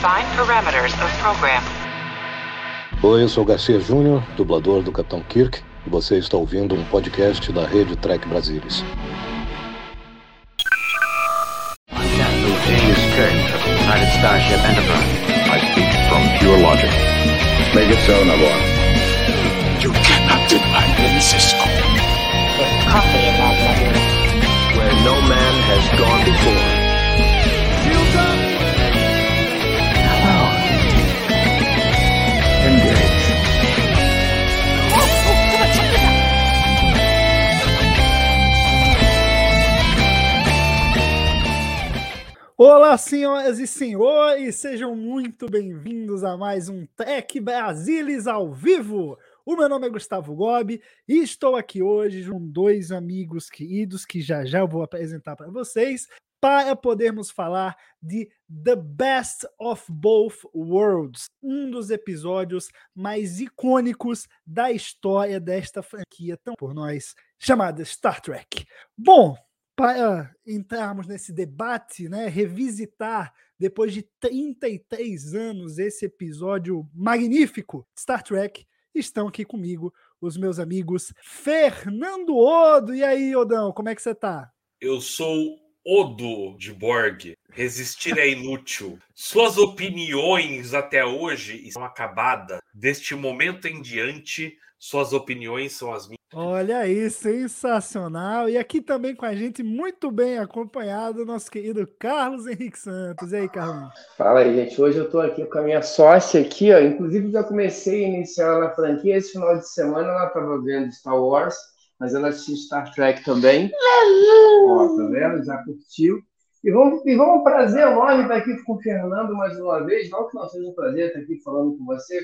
Define parameters of program. Oi, eu sou Garcia Júnior, dublador do Capitão Kirk, e você está ouvindo um podcast da rede Trek Brasilis. Captain James Kirk of the United Starship Enterprise. I speak from pure logic. Make it so, Nabor. You cannot deny me, Cisco. coffee in that letter. Where no man has gone before. Olá, senhoras e senhores, sejam muito bem-vindos a mais um Tech Brasilis ao vivo. O meu nome é Gustavo Gobi e estou aqui hoje com dois amigos queridos que já já vou apresentar para vocês para podermos falar de The Best of Both Worlds, um dos episódios mais icônicos da história desta franquia tão por nós chamada Star Trek. Bom, para entrarmos nesse debate, né, revisitar depois de 33 anos esse episódio magnífico de Star Trek, estão aqui comigo os meus amigos Fernando Odo. E aí, Odão, como é que você tá? Eu sou Odo de Borg. Resistir é inútil. Suas opiniões até hoje estão acabadas. Deste momento em diante, suas opiniões são as minhas. Olha aí, sensacional. E aqui também com a gente, muito bem acompanhado, nosso querido Carlos Henrique Santos. E aí, Carlos? Fala aí, gente. Hoje eu estou aqui com a minha sócia aqui, ó. Inclusive já comecei a iniciar na franquia. Esse final de semana ela estava vendo Star Wars, mas ela assistiu Star Trek também. Ó, tá vendo? Já curtiu. E vamos, e vamos um prazer enorme estar aqui com o Fernando mais uma vez. Não que não seja um prazer estar aqui falando com você,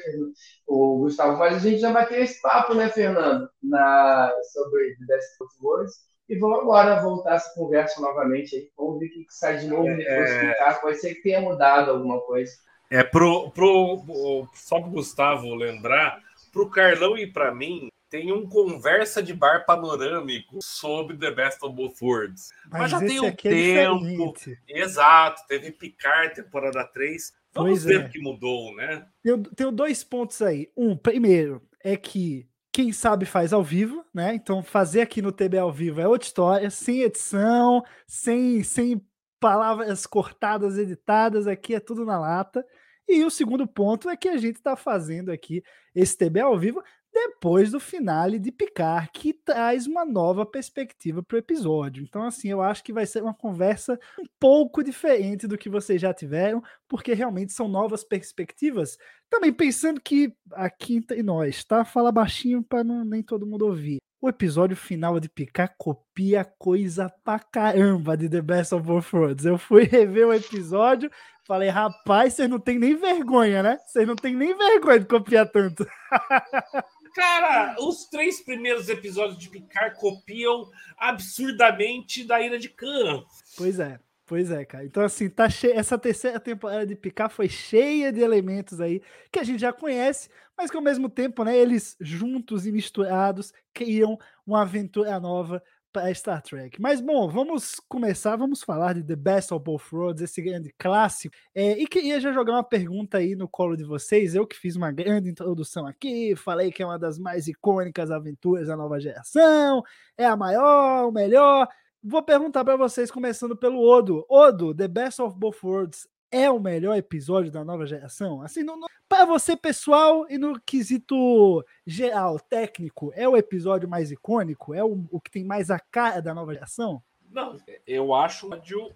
o Gustavo, mas a gente já bateu esse papo, né, Fernando, na, sobre The Best of Worlds. E vamos agora voltar essa conversa novamente aí. Vamos ver o que sai de novo depois É. Pode ser que tenha mudado alguma coisa. É pro, pro só pro Gustavo lembrar, pro Carlão e para mim tem um conversa de bar panorâmico sobre The Best of Both Worlds. Mas, já esse tem um é tempo. diferente. Exato, teve Picard temporada 3. Vamos Pois ver é. o que mudou, né? Eu tenho dois pontos aí. Um, primeiro, é que quem sabe faz ao vivo, né? Então, fazer aqui no TB ao vivo é outra história, sem edição, sem, sem palavras cortadas, editadas, aqui é tudo na lata. E o segundo ponto é que a gente está fazendo aqui esse TB ao vivo depois do finale de Picard, que traz uma nova perspectiva para o episódio. Então, assim, eu acho que vai ser uma conversa um pouco diferente do que vocês já tiveram, porque realmente são novas perspectivas. Também pensando que aqui entre nós, tá? Fala baixinho para nem todo mundo ouvir. O episódio final de Picard copia coisa pra caramba de The Best of Both Worlds. Eu fui rever o episódio, falei, rapaz, vocês não tem nem vergonha, né? Vocês não tem nem vergonha de copiar tanto. Cara, os três primeiros episódios de Picard copiam absurdamente da Ira de Khan. Pois é, pois é, cara. Então, assim, tá che... essa terceira temporada de Picard foi cheia de elementos aí que a gente já conhece, mas que ao mesmo tempo, né, eles juntos e misturados criam uma aventura nova para Star Trek. Mas bom, vamos começar, vamos falar de The Best of Both Worlds, esse grande clássico. É, e queria já jogar uma pergunta aí no colo de vocês. Eu que fiz uma grande introdução aqui, falei que é uma das mais icônicas aventuras da nova geração, é a maior, o melhor. Vou perguntar para vocês, começando pelo Odo. Odo, The Best of Both Worlds é o melhor episódio da nova geração? Assim, para você, pessoal, e no quesito geral, técnico, é o episódio mais icônico? É o, o que tem mais a cara da nova geração? Não, eu acho o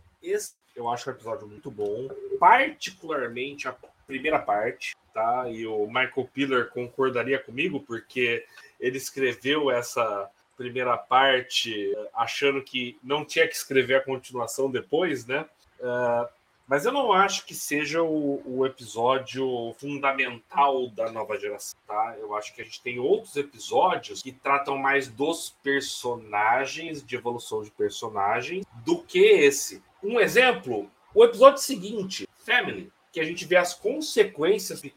eu acho o episódio muito bom, particularmente a primeira parte, tá? E o Michael Piller concordaria comigo porque ele escreveu essa primeira parte eh, achando que não tinha que escrever a continuação depois, né? Ah, mas eu não acho que seja o, o episódio fundamental da nova geração, tá? Eu acho que a gente tem outros episódios que tratam mais dos personagens, de evolução de personagem, do que esse. Um exemplo, o episódio seguinte, Family, que a gente vê as consequências de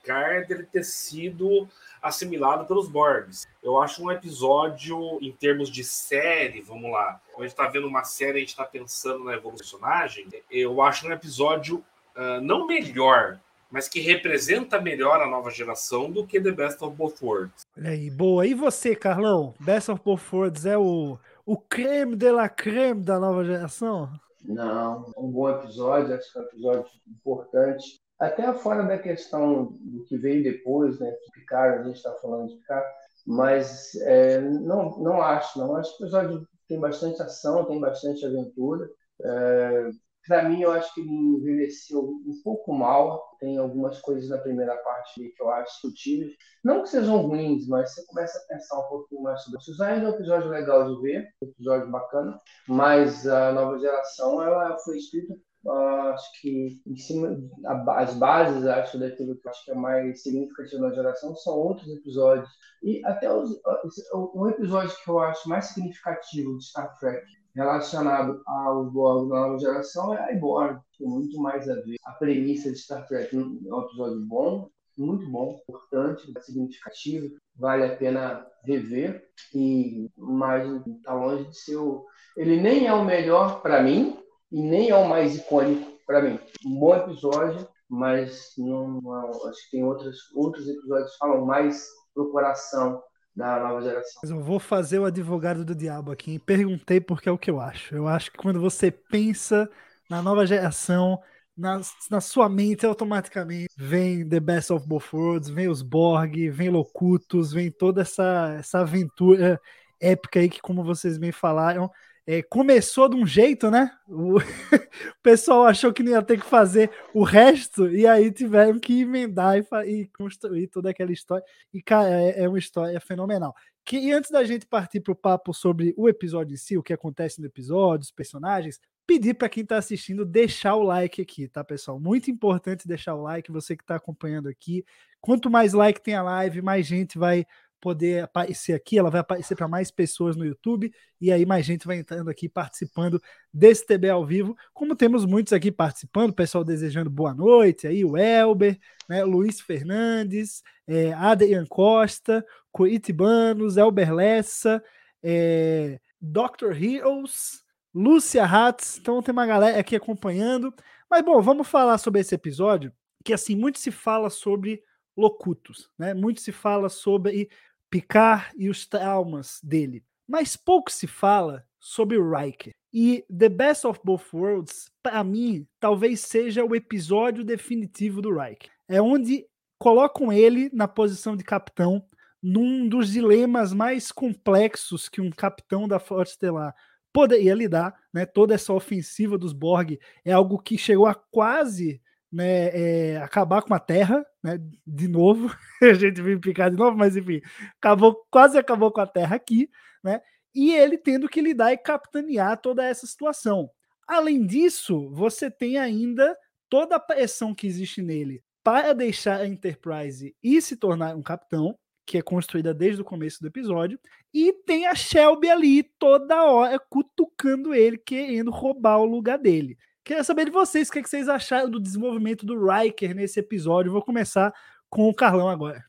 dele ter sido assimilado pelos Borgs. Eu acho um episódio, em termos de série, vamos lá, quando a gente está vendo uma série, a gente está pensando na evolução do personagem, eu acho um episódio ah, não melhor, mas que representa melhor a nova geração do que The Best of Both Worlds. Olha aí, boa. E você, Carlão? Best of Both Worlds é o, o creme de la creme da nova geração? Não, um bom episódio, acho que é um episódio importante. Até fora da questão do que veio depois, né? De Picard, a gente está falando de Picard, mas é, não, não acho, não. Acho que o episódio tem bastante ação, tem bastante aventura. É, para mim, eu acho que ele envelheceu um pouco mal. Tem algumas coisas na primeira parte que eu acho discutíveis. Não que sejam ruins, mas você começa a pensar um pouquinho mais sobre isso. Ainda é um episódio legal de ver, um episódio bacana, mas a nova geração ela foi escrita acho que em cima as bases acho daquilo que acho que é mais significativo na geração são outros episódios e até os, um episódio que eu acho mais significativo de Star Trek relacionado aos Borg da nova geração é a Iborg, que tem muito mais a ver. A premissa de Star Trek é um episódio bom, muito bom, importante, significativo, vale a pena rever, e mas está longe de ser o. Ele nem é o melhor para mim e nem é o mais icônico para mim. Um bom episódio, mas não, não, acho que tem outros, outros episódios que falam mais pro coração da nova geração. Mas eu vou fazer o advogado do diabo aqui. Perguntei porque é o que eu acho. Eu acho que quando você pensa na nova geração, na, na sua mente automaticamente vem The Best of Both Worlds, vem os Borg, vem Locutus, vem toda essa, essa aventura épica aí que, como vocês bem falaram, é, começou de um jeito, né? O, pessoal achou que não ia ter que fazer o resto, e aí tiveram que emendar e, e construir toda aquela história. E, cara, é, é uma história fenomenal. Que, e antes da gente partir para o papo sobre o episódio em si, o que acontece no episódio, os personagens, pedir para quem está assistindo deixar o like aqui, tá, pessoal? Muito importante deixar o like, você que está acompanhando aqui. Quanto mais like tem a live, mais gente vai poder aparecer aqui, ela vai aparecer para mais pessoas no YouTube e aí mais gente vai entrando aqui participando desse TB ao vivo, como temos muitos aqui participando, pessoal desejando boa noite, aí o Elber, né, Luiz Fernandes, é, Adrian Costa, Coitibanos, Elber Lessa, é, Dr. Heroes, Lúcia Hatz, então tem uma galera aqui acompanhando, mas bom, vamos falar sobre esse episódio, que assim, muito se fala sobre locutos, né? Muito se fala sobre Picard e os traumas dele. Mas pouco se fala sobre Riker. E The Best of Both Worlds, para mim, talvez seja o episódio definitivo do Riker. É onde colocam ele na posição de capitão, num dos dilemas mais complexos que um capitão da Frota Estelar poderia lidar. Né? Toda essa ofensiva dos Borg é algo que chegou a quase né, é, acabar com a Terra, né, de novo, a gente veio picar de novo, mas enfim, acabou, quase acabou com a Terra aqui, né, e ele tendo que lidar e capitanear toda essa situação. Além disso, você tem ainda toda a pressão que existe nele para deixar a Enterprise e se tornar um capitão, que é construída desde o começo do episódio, e tem a Shelby ali toda hora cutucando ele, querendo roubar o lugar dele. Queria saber de vocês o que, é que vocês acharam do desenvolvimento do Riker nesse episódio. Vou começar com o Carlão agora.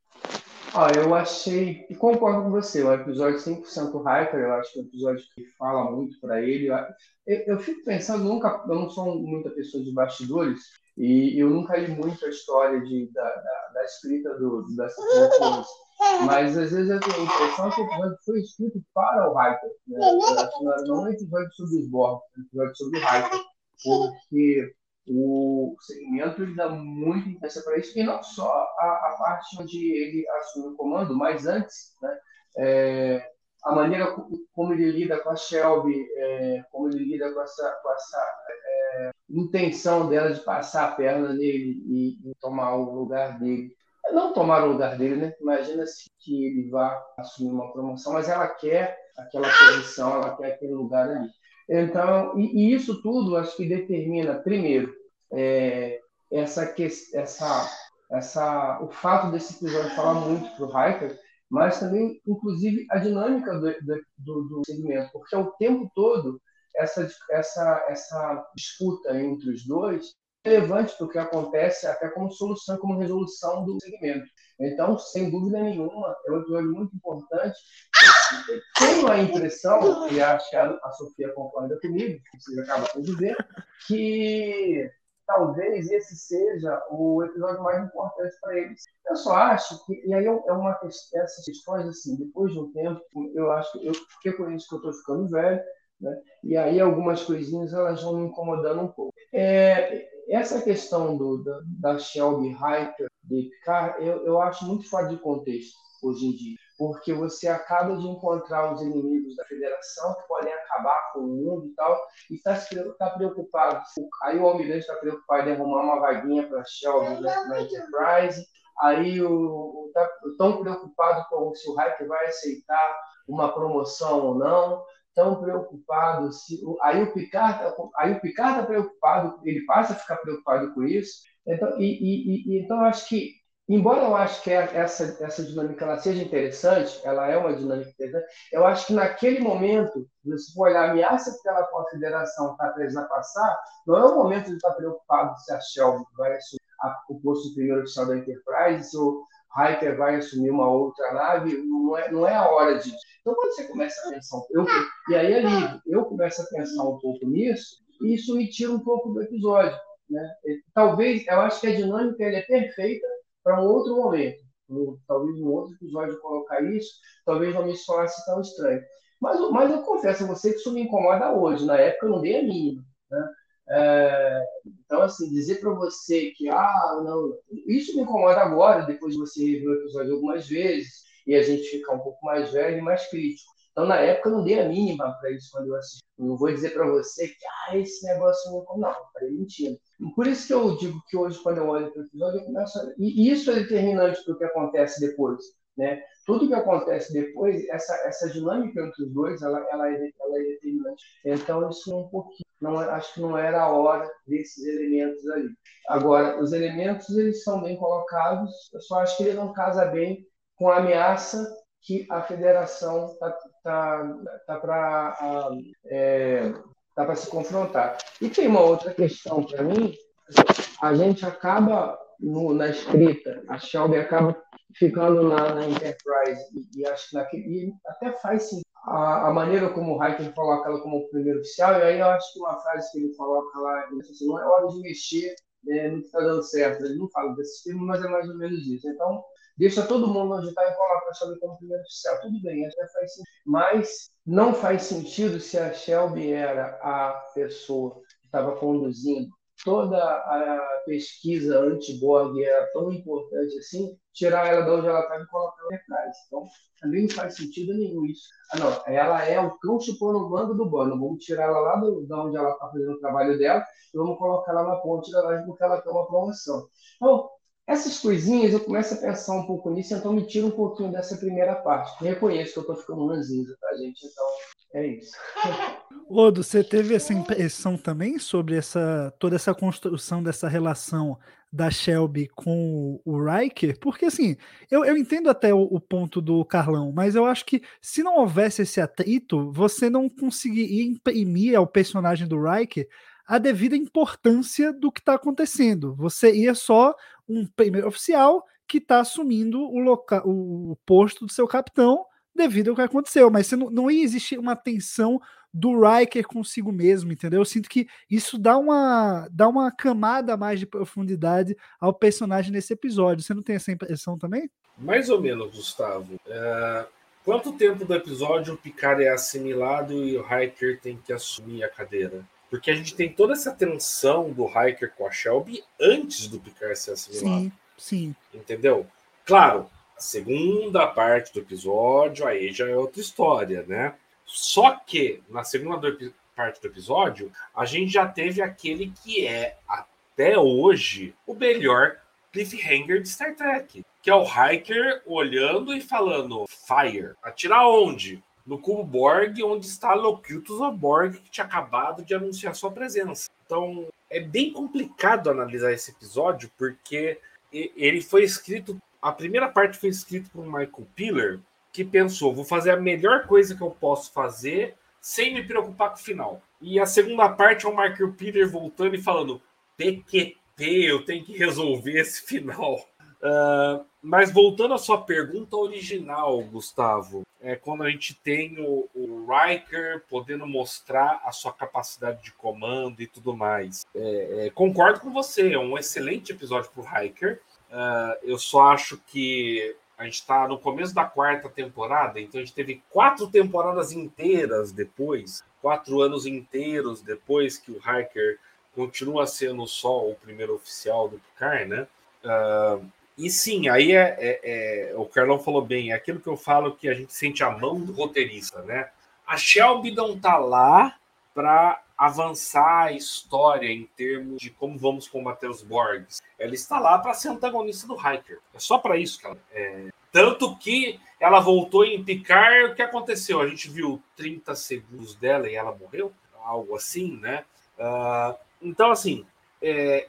Ah, eu achei, e concordo com você, é um episódio 100% Riker, eu acho que é um episódio que fala muito para ele. Eu, eu, fico pensando, nunca, eu não sou muita pessoa de bastidores, e eu nunca li muito a história de, da, da, da escrita do, das pessoas, mas às vezes eu tenho a impressão que o episódio foi escrito para o Riker. Né? Não era um episódio sobre os Borg, um episódio sobre o Riker porque o segmento ele dá muita importância para isso, e não só a, a, parte onde ele assume o comando, mas antes, né, é, a maneira como ele lida com a Shelby, é, como ele lida com essa, com essa é, intenção dela de passar a perna nele e, e, tomar o lugar dele. Não tomar o lugar dele, né? Imagina-se que ele vá assumir uma promoção, mas ela quer aquela posição, ela quer aquele lugar ali. Então, e, e isso tudo acho que determina, primeiro, é, essa, essa, essa, o fato desse episódio falar muito para o Hiker, mas também, inclusive, a dinâmica do, do, do segmento, porque ao tempo todo essa, essa, essa disputa entre os dois é relevante para o que acontece até como solução, como resolução do segmento. Então, sem dúvida nenhuma, é um episódio muito importante. Tenho a impressão, e acho que a Sofia concorda comigo, vocês acabam de dizer, que talvez esse seja o episódio mais importante para eles. Eu só acho que, e aí é uma essas questões assim, depois de um tempo, eu acho que eu fiquei com isso que eu estou ficando velho, né? E aí algumas coisinhas elas vão me incomodando um pouco. É, essa questão do, da, da Shelby Hiker de Picard, eu, eu acho muito fora de contexto hoje em dia, porque você acaba de encontrar os inimigos da Federação que podem acabar com o mundo e tal, e está tá preocupado. Aí o Almirante está preocupado em arrumar uma vaguinha para Shelby né, na Enterprise, aí o, tá tão preocupado com se o Hiker vai aceitar uma promoção ou não, tão preocupado se aí o Picard tá aí o Picard está preocupado ele passa a ficar preocupado com isso. Então e, e, e, então eu acho que embora eu acho que essa essa dinâmica ela seja interessante ela é uma dinâmica interessante eu acho que naquele momento se for olhar a ameaça que ela com a Federação está presa a passar não é o momento de estar preocupado se a Shelby vai assumir a, o posto de primeiro oficial da Enterprise se o Hiker vai assumir uma outra nave não é não é a hora disso então, quando você começa a pensar, eu, e aí ali eu começo a pensar um pouco nisso, e isso me tira um pouco do episódio. Né? Talvez, eu acho que a dinâmica é perfeita para um outro momento. Talvez um outro episódio colocar isso, talvez não me soasse tão estranho. Mas, mas eu confesso a você que isso me incomoda hoje. Na época eu não dei a mínima. Né? É, então, assim, dizer para você que, ah, não, isso me incomoda agora, depois de você rever o episódio algumas vezes, e a gente fica um pouco mais velho e mais crítico. Então, na época, eu não dei a mínima para isso quando eu assisti. Não vou dizer para você que ah, esse negócio não. Não, falei mentira. Por isso que eu digo que hoje, quando eu olho para o episódio, eu começo a... E isso é determinante para o que acontece depois. Né? Tudo que acontece depois, essa, essa dinâmica entre os dois, ela, ela, é, ela é determinante. Então, isso é um pouquinho. Não, acho que não era a hora desses elementos ali. Agora, os elementos, eles são bem colocados, eu só acho que ele não casa bem com a ameaça que a federação está tá, tá para é, tá para se confrontar. E tem uma outra questão para mim, a gente acaba no, na escrita, a Shelby acaba ficando na, na Enterprise e, e acho que até faz sim a, a, maneira como o Hiker coloca ela como primeiro oficial, e aí eu acho que uma frase que ele coloca lá, assim, não é hora de mexer né, no que está dando certo. Ele não fala desse termo, mas é mais ou menos isso. Então, deixa todo mundo onde está e coloca a Shelby como primeiro oficial. Tudo bem, até faz sentido. Mas não faz sentido se a Shelby era a pessoa que estava conduzindo toda a pesquisa anti-Borg era tão importante assim, tirar ela de onde ela estava e colocar ela atrás. Então, também não faz sentido nenhum isso. Ah, não, ela é o cão chupando o mando do Borg. Vamos tirar ela lá de onde ela está fazendo o trabalho dela e vamos colocar ela na ponte da laje porque ela tem uma promoção. Então, essas coisinhas eu começo a pensar um pouco nisso, então me tira um pouquinho dessa primeira parte. Reconheço que eu estou ficando ranzinza, tá, gente? Então, é isso. Odo, você teve essa impressão também sobre essa toda essa construção dessa relação da Shelby com o Riker? Porque assim, eu, eu entendo até o, o, ponto do Carlão, mas eu acho que se não houvesse esse atrito, você não conseguiria imprimir ao personagem do Riker a devida importância do que está acontecendo. Você ia só um primeiro oficial que está assumindo o, loca o posto do seu capitão devido ao que aconteceu, mas não, não ia existir uma tensão do Riker consigo mesmo, entendeu? Eu sinto que isso dá uma, dá uma camada mais de profundidade ao personagem nesse episódio. Você não tem essa impressão também? Mais ou menos, Gustavo. É... Quanto tempo do episódio o Picard é assimilado e o Riker tem que assumir a cadeira? Porque a gente tem toda essa tensão do Hiker com a Shelby antes do Picard ser assimilado. Sim, sim. Entendeu? Claro, a segunda parte do episódio aí já é outra história, né? Só que na segunda parte do episódio, a gente já teve aquele que é até hoje o melhor cliffhanger de Star Trek, que é o Hiker olhando e falando: "Fire". Atirar onde? No cubo Borg, onde está Locutus of Borg, que tinha acabado de anunciar sua presença. Então, é bem complicado analisar esse episódio, porque ele foi escrito. A primeira parte foi escrita por Michael Piller, que pensou: vou fazer a melhor coisa que eu posso fazer sem me preocupar com o final. E a segunda parte é o Michael Piller voltando e falando: PQP, eu tenho que resolver esse final. Uh, mas voltando à sua pergunta original, Gustavo, é quando a gente tem o, o Riker podendo mostrar a sua capacidade de comando e tudo mais. É, é, concordo com você, é um excelente episódio para o Riker. Uh, eu só acho que a gente está no começo da quarta temporada, então a gente teve quatro temporadas inteiras depois, quatro anos inteiros depois que o Hiker continua sendo só o primeiro oficial do Picard, né? Uh, e sim, aí é, é, é, o Carlão falou bem, é aquilo que eu falo que a gente sente a mão do roteirista, né? A Shelby não tá lá para avançar a história em termos de como vamos combater os Borgs. Ela está lá para ser antagonista do Hiker. É só para isso que ela é. Tanto que ela voltou em Picard, o que aconteceu? A gente viu 30 segundos dela e ela morreu, algo assim, né? Uh, então, assim, é,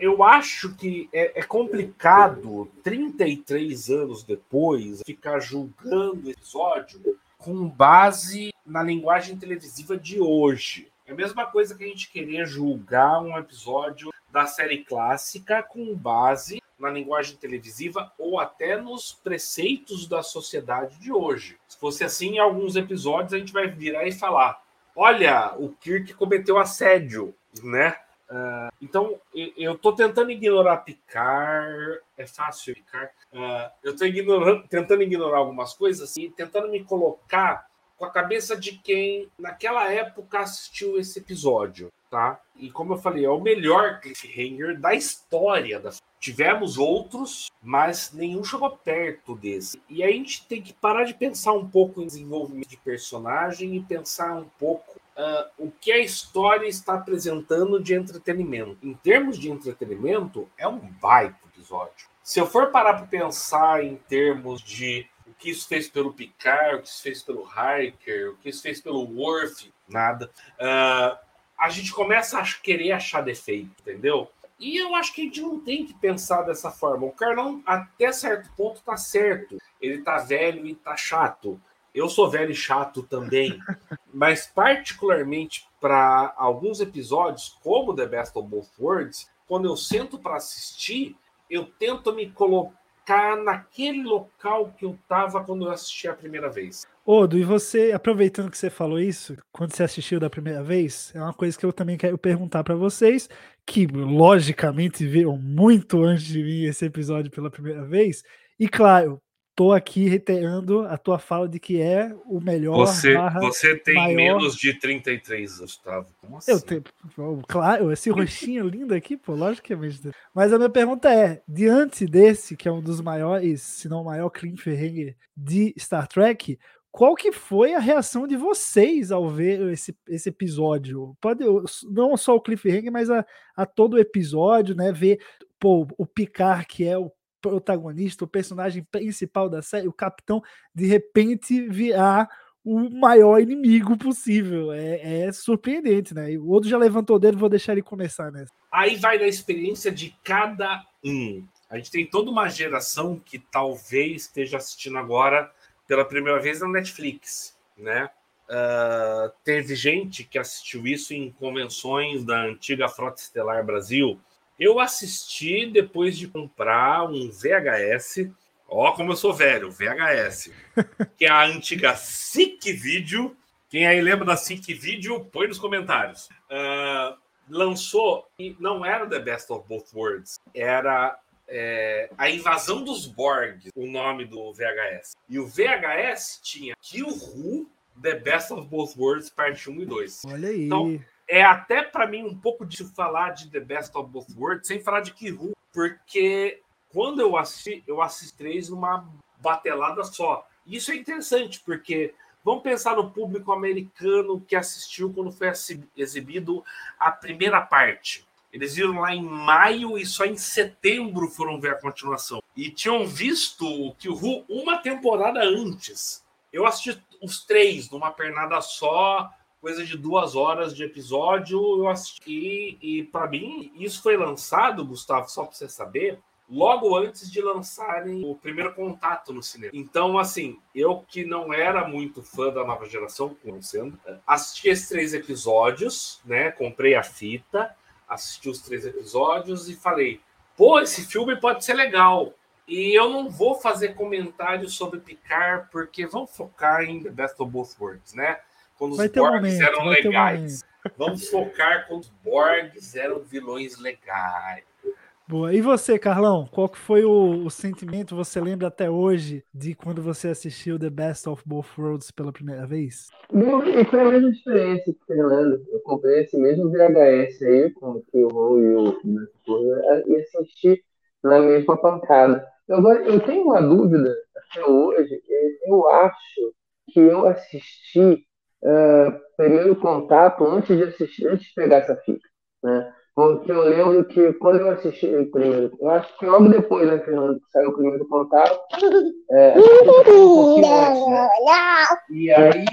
eu acho que é, é, complicado, 33 anos depois, ficar julgando episódio com base na linguagem televisiva de hoje. É a mesma coisa que a gente querer julgar um episódio da série clássica com base na linguagem televisiva ou até nos preceitos da sociedade de hoje. Se fosse assim, em alguns episódios a gente vai virar e falar: olha, o Kirk cometeu assédio, né? Uh, então, eu estou tentando ignorar picar, é fácil picar. Uh, eu estou tentando ignorar algumas coisas e tentando me colocar com a cabeça de quem naquela época assistiu esse episódio, tá? E como eu falei, é o melhor cliffhanger da história. Da... Tivemos outros, mas nenhum chegou perto desse. E a gente tem que parar de pensar um pouco em desenvolvimento de personagem e pensar um pouco uh, o que a história está apresentando de entretenimento. Em termos de entretenimento, é um baita episódio. Se eu for parar para pensar em termos de o que isso fez pelo Picard, o que isso fez pelo Hiker, o que isso fez pelo Worf, nada. Uh, a gente começa a querer achar defeito, entendeu? E eu acho que a gente não tem que pensar dessa forma. O Carlão, até certo ponto, tá certo. Ele tá velho e tá chato. Eu sou velho e chato também, mas particularmente para alguns episódios, como The Best of Both Worlds, quando eu sento para assistir, eu tento me colocar naquele local que eu estava quando eu assisti a primeira vez. Odo, e você, aproveitando que você falou isso, quando você assistiu da primeira vez, é uma coisa que eu também quero perguntar para vocês, que logicamente viram muito antes de mim esse episódio pela primeira vez, e claro, tô aqui reiterando a tua fala de que é o melhor. Você, você tem maior... menos de 33, Gustavo. Como assim? Eu tenho, claro, esse roxinho lindo aqui, pô, logicamente. Mas a minha pergunta é: diante desse, que é um dos maiores, se não o maior cliffhanger de Star Trek, qual que foi a reação de vocês ao ver esse, esse episódio? Pode não só o cliffhanger, mas a, a todo o episódio, né? Ver pô, o Picard, que é o protagonista, o personagem principal da série, o capitão, de repente virar o maior inimigo possível. É, é surpreendente, né? o outro já levantou o dedo, vou deixar ele começar nessa. Aí vai da experiência de cada um. A gente tem toda uma geração que talvez esteja assistindo agora pela primeira vez na Netflix, né? Uh, teve gente que assistiu isso em convenções da antiga Frota Estelar Brasil, eu assisti depois de comprar um VHS. Ó, como eu sou velho, VHS. que é a antiga SIC Video. Quem aí lembra da SIC Video, põe nos comentários. Uh, lançou, e não era The Best of Both Worlds, era é, A Invasão dos Borg, o nome do VHS. E o VHS tinha Kill Who, The Best of Both Worlds, parte 1 e 2. Olha aí. Então, é até para mim um pouco de falar de The Best of Both Worlds sem falar de Kiru, porque quando eu assisti, eu assisti três numa batelada só. Isso é interessante, porque vamos pensar no público americano que assistiu quando foi exibido a primeira parte. Eles viram lá em maio e só em setembro foram ver a continuação. E tinham visto o Kiru uma temporada antes. Eu assisti os três numa pernada só, coisa de duas horas de episódio, eu assisti e para mim isso foi lançado, Gustavo, só para você saber, logo antes de lançarem o primeiro contato no cinema. Então, assim, eu que não era muito fã da nova geração, conhecendo, assisti esses três episódios, né? Comprei a fita, assisti os três episódios e falei, pô, esse filme pode ser legal. E eu não vou fazer comentários sobre Picard, porque vamos focar em The Best of Both Worlds, né? Quando os Vai ter um Borgs momento, eram ter um legais. Vamos focar quando os Borgs eram vilões legais. Boa. E você, Carlão? Qual que foi o, o sentimento, você lembra até hoje, de quando você assistiu The Best of Both Worlds pela primeira vez? E foi a mesma experiência que o Fernando. Eu comprei esse mesmo VHS aí, com o Kill e o e assisti na mesma pancada. Eu, Agora, eu tenho uma dúvida até hoje. Eu acho que eu assisti ah, Primeiro Contato antes de assistir, antes de pegar essa fita, né? Porque eu lembro que quando eu assisti o primeiro, eu acho que logo depois, né, Fernando, que saiu o primeiro contato, é, um antes, né? E aí,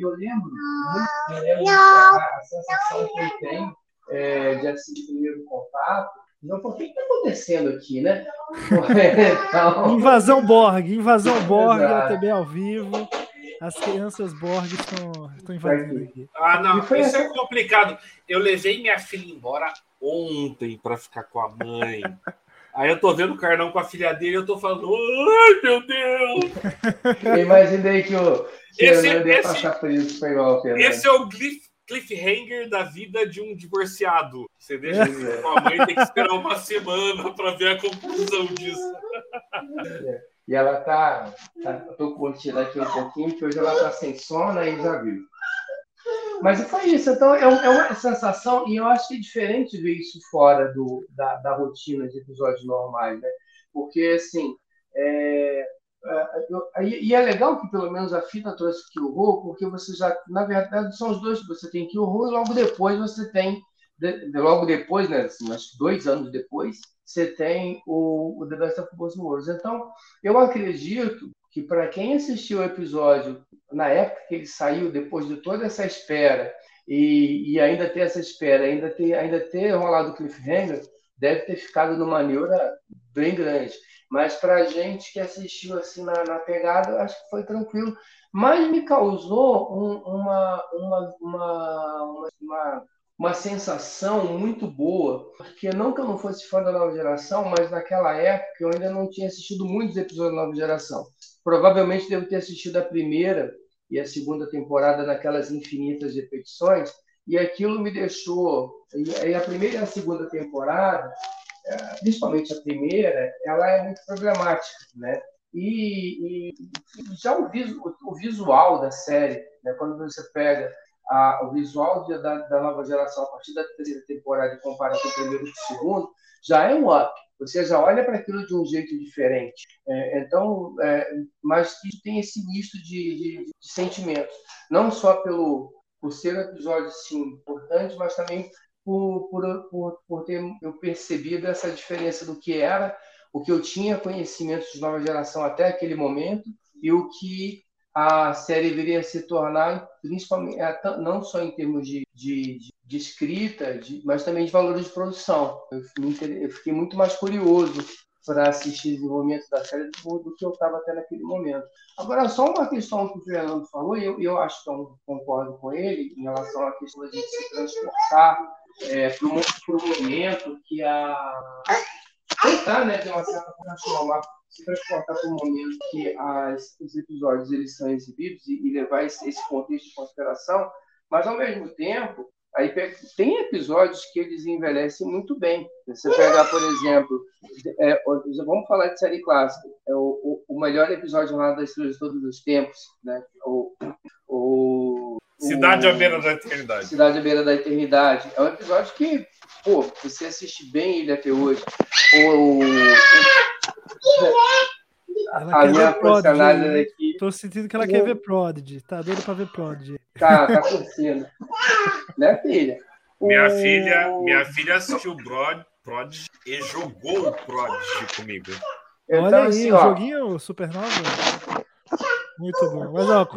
eu lembro, muito, eu lembro a, sensação que eu tenho é, de assistir o primeiro contato. Então, por que está acontecendo aqui, né? Então, Invasão Borg, invasão Borg, Exato. a TV ao vivo. As crianças Borg estão, estão invadindo aqui. Ah, não, E foi isso assim- é complicado. Eu levei minha filha embora ontem para ficar com a mãe. Aí eu tô vendo o Carlão com a filha dele, eu tô falando, ai meu Deus! eu imaginei que o Esse- esse- passar por isso, foi igual. Esse é o cliff- cliffhanger da vida de um divorciado. Você deixa com a mãe, tem que esperar uma semana para ver a conclusão disso. E ela tá, tá. Tô curtindo aqui um pouquinho, porque hoje ela tá sem sono aí já viu. Mas foi isso, então é, é uma sensação, e eu acho que é diferente ver isso fora do, da, da rotina de episódios normais, né? Porque, assim, é, é, e e é legal que pelo menos a fita trouxe Kill Roll, porque você já, na verdade, são os dois, você tem Kill Roll e logo depois você tem, de- logo depois, né, assim, acho que dois anos depois, você tem o, o The Best of Both Worlds. Então, eu acredito que para quem assistiu o episódio na época que ele saiu, depois de toda essa espera, e, e ainda ter essa espera, ainda ter, ainda ter rolado o cliffhanger, deve ter ficado numa neura bem grande. Mas para a gente que assistiu assim na, na pegada, acho que foi tranquilo. Mas me causou um- uma, uma, uma, uma, uma, sensação muito boa, porque não que eu não fosse fã da nova geração, mas naquela época eu ainda não tinha assistido muitos episódios da nova geração. Provavelmente devo ter assistido a primeira e a segunda temporada naquelas infinitas repetições, e aquilo me deixou. E a primeira e a segunda temporada, eh, principalmente a primeira, ela é muito problemática, né? E, e já o, visu, o visual da série, né? quando você pega a, o visual de, da, da nova geração a partir da terceira temporada e compara com o primeiro e o segundo, já é um up. Você já olha para aquilo de um jeito diferente. É, então, é, mas tem esse misto de, de, de sentimentos, não só pelo por ser um episódio sim importante, mas também por, por, por, por ter eu percebido essa diferença do que era, o que eu tinha conhecimento de nova geração até aquele momento e o que a série viria a se tornar, principalmente é, não só em termos de, de, de escrita, de, mas também de valores de produção. Eu, eu fiquei muito mais curioso para assistir o desenvolvimento da série do, do que eu estava até naquele momento. Agora, só uma questão que o Fernando falou, e eu, eu acho que eu concordo com ele, em relação à questão da gente se transportar é, para um momento que a. tentar, né, de uma certa forma, se transportar para um momento que as, os episódios eles são exibidos e, e levar esse, esse contexto de consideração, mas, ao mesmo tempo, Aí tem episódios que eles envelhecem muito bem. Você pegar, por exemplo, é, vamos falar de série clássica, é o, o, melhor episódio lá das Estrelas de Todos os Tempos, né? O, o, Cidade à beira da eternidade. Cidade à beira da eternidade. É um episódio que, pô, você assiste bem ele até hoje. O, ela a minha funcionária aqui. Tô sentindo que ela quer ver Prodigy. Tá doido pra ver Prodigy. Tá, tá curtindo. né, filha? Minha filha, minha filha assistiu Prod, Prodigy e jogou o Prodigy comigo. Então, Olha aí, assim, o ó, joguinho Supernova. Muito bom. Mas, ó,